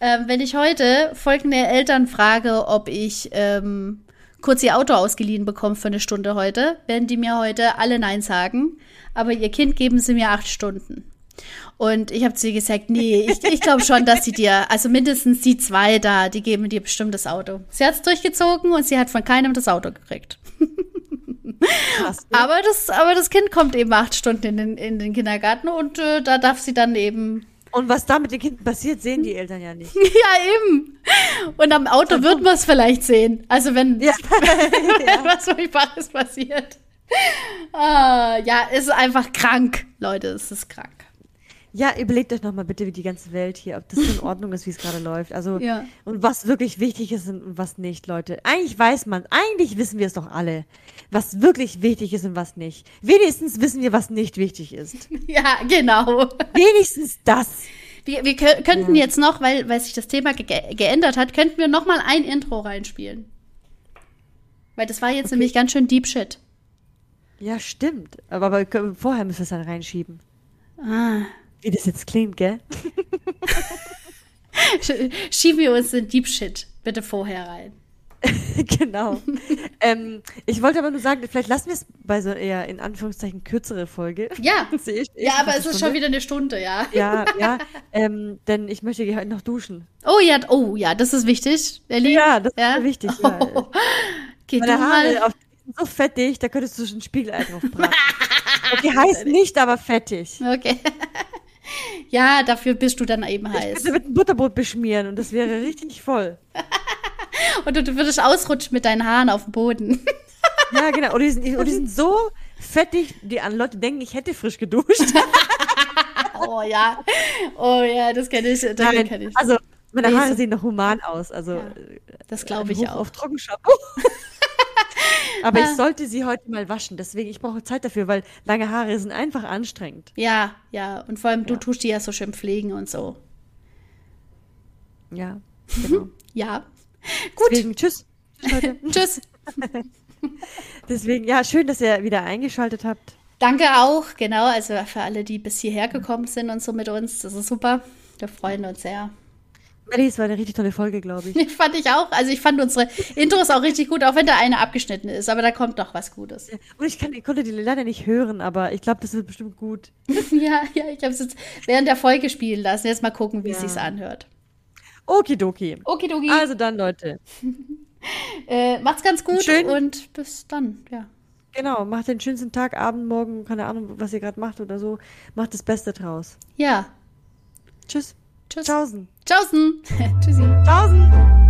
ähm, wenn ich heute folgende Eltern frage, ob ich ähm, kurz ihr Auto ausgeliehen bekomme für eine Stunde heute, werden die mir heute alle Nein sagen. Aber ihr Kind geben sie mir acht Stunden. Und ich habe zu ihr gesagt, nee, ich, ich glaube schon, dass sie dir, also mindestens die zwei da, die geben dir bestimmt das Auto. Sie hat es durchgezogen und sie hat von keinem das Auto gekriegt. Krass, ne? Aber das, aber das Kind kommt eben acht Stunden in den, in den Kindergarten und äh, da darf sie dann eben, Und was da mit den Kindern passiert, sehen die Eltern ja nicht. ja eben. Und am Auto wird man es vielleicht sehen. Also wenn Ja. was Furchtbares passiert. Ah, ja, es ist einfach krank, Leute, es ist krank. Ja, überlegt euch nochmal bitte, wie die ganze Welt hier, ob das in Ordnung ist, wie es gerade läuft. Also, Ja. und was wirklich wichtig ist und was nicht, Leute. Eigentlich weiß man, eigentlich wissen wir es doch alle, was wirklich wichtig ist und was nicht. Wenigstens wissen wir, was nicht wichtig ist. Ja, genau. Wenigstens das. Wir, wir kö- könnten jetzt noch, weil, weil sich das Thema ge geändert hat, könnten wir noch mal ein Intro reinspielen. Weil das war jetzt nämlich ganz schön Deep Shit. Ja, stimmt. Aber, aber vorher müssen wir es dann reinschieben. Ah. Wie das jetzt klingt, gell? Sch- Schieben wir uns den Deep Shit bitte vorher rein. genau. ähm, ich wollte aber nur sagen, vielleicht lassen wir es bei so eher in Anführungszeichen kürzere Folge. Ja. Ich- Ja, aber es ist schon wieder eine Stunde, ja. Ja, ja. ähm, denn ich möchte heute noch duschen. Oh ja, oh ja, das ist wichtig, Ellie. Ja, das Ja? ist wichtig. Ja. Oh. Geh du Meine Haare mal. auf, die so fettig, da könntest du schon ein Spiegelei drauf braten. Okay, heißt nicht, aber fettig. Okay. ja, dafür bist du dann eben Ich heiß. könnte mit einem Butterbrot beschmieren und das wäre richtig voll. Und du, du würdest ausrutschen mit deinen Haaren auf dem Boden. Ja, genau. Und die sind, und die sind so fettig, die an Leute denken, ich hätte frisch geduscht. oh ja. Oh ja, das kenne ich. Das Nein, kenn ich. Also, meine Haare sehen noch human aus. Also, Ja, Das äh, glaube ich auch. auf Trockenshampoo. Aber ich sollte sie heute mal waschen. Deswegen, ich brauche Zeit dafür, weil lange Haare sind einfach anstrengend. Ja, ja. Und vor allem, du Ja. tust die ja so schön pflegen und so. Ja, genau. Ja. Gut. Deswegen, tschüss. Tschüss. Deswegen, ja, schön, dass ihr wieder eingeschaltet habt. Danke auch, genau. Also für alle, die bis hierher gekommen sind und so mit uns. Das ist super. Wir freuen uns sehr. Melli, es war eine richtig tolle Folge, glaube ich. Fand ich auch. Also ich fand unsere Intros auch richtig gut, auch wenn da eine abgeschnitten ist. Aber da kommt noch was Gutes. Und ich, kann, ich konnte die leider nicht hören, aber ich glaube, das wird bestimmt gut. ja, ja, ich habe es jetzt während der Folge spielen lassen. Jetzt mal gucken, wie es Ja. sich anhört. Okidoki. Okidoki. Also dann, Leute. Äh, macht's ganz gut Schön. und bis dann. Ja. Genau, macht den schönsten Tag, Abend, Morgen, keine Ahnung, was ihr gerade macht oder so. Macht das Beste draus. Ja. Tschüss. Tschüss. Tschaußen. Tschaußen. Tschüssi. Tschaußen.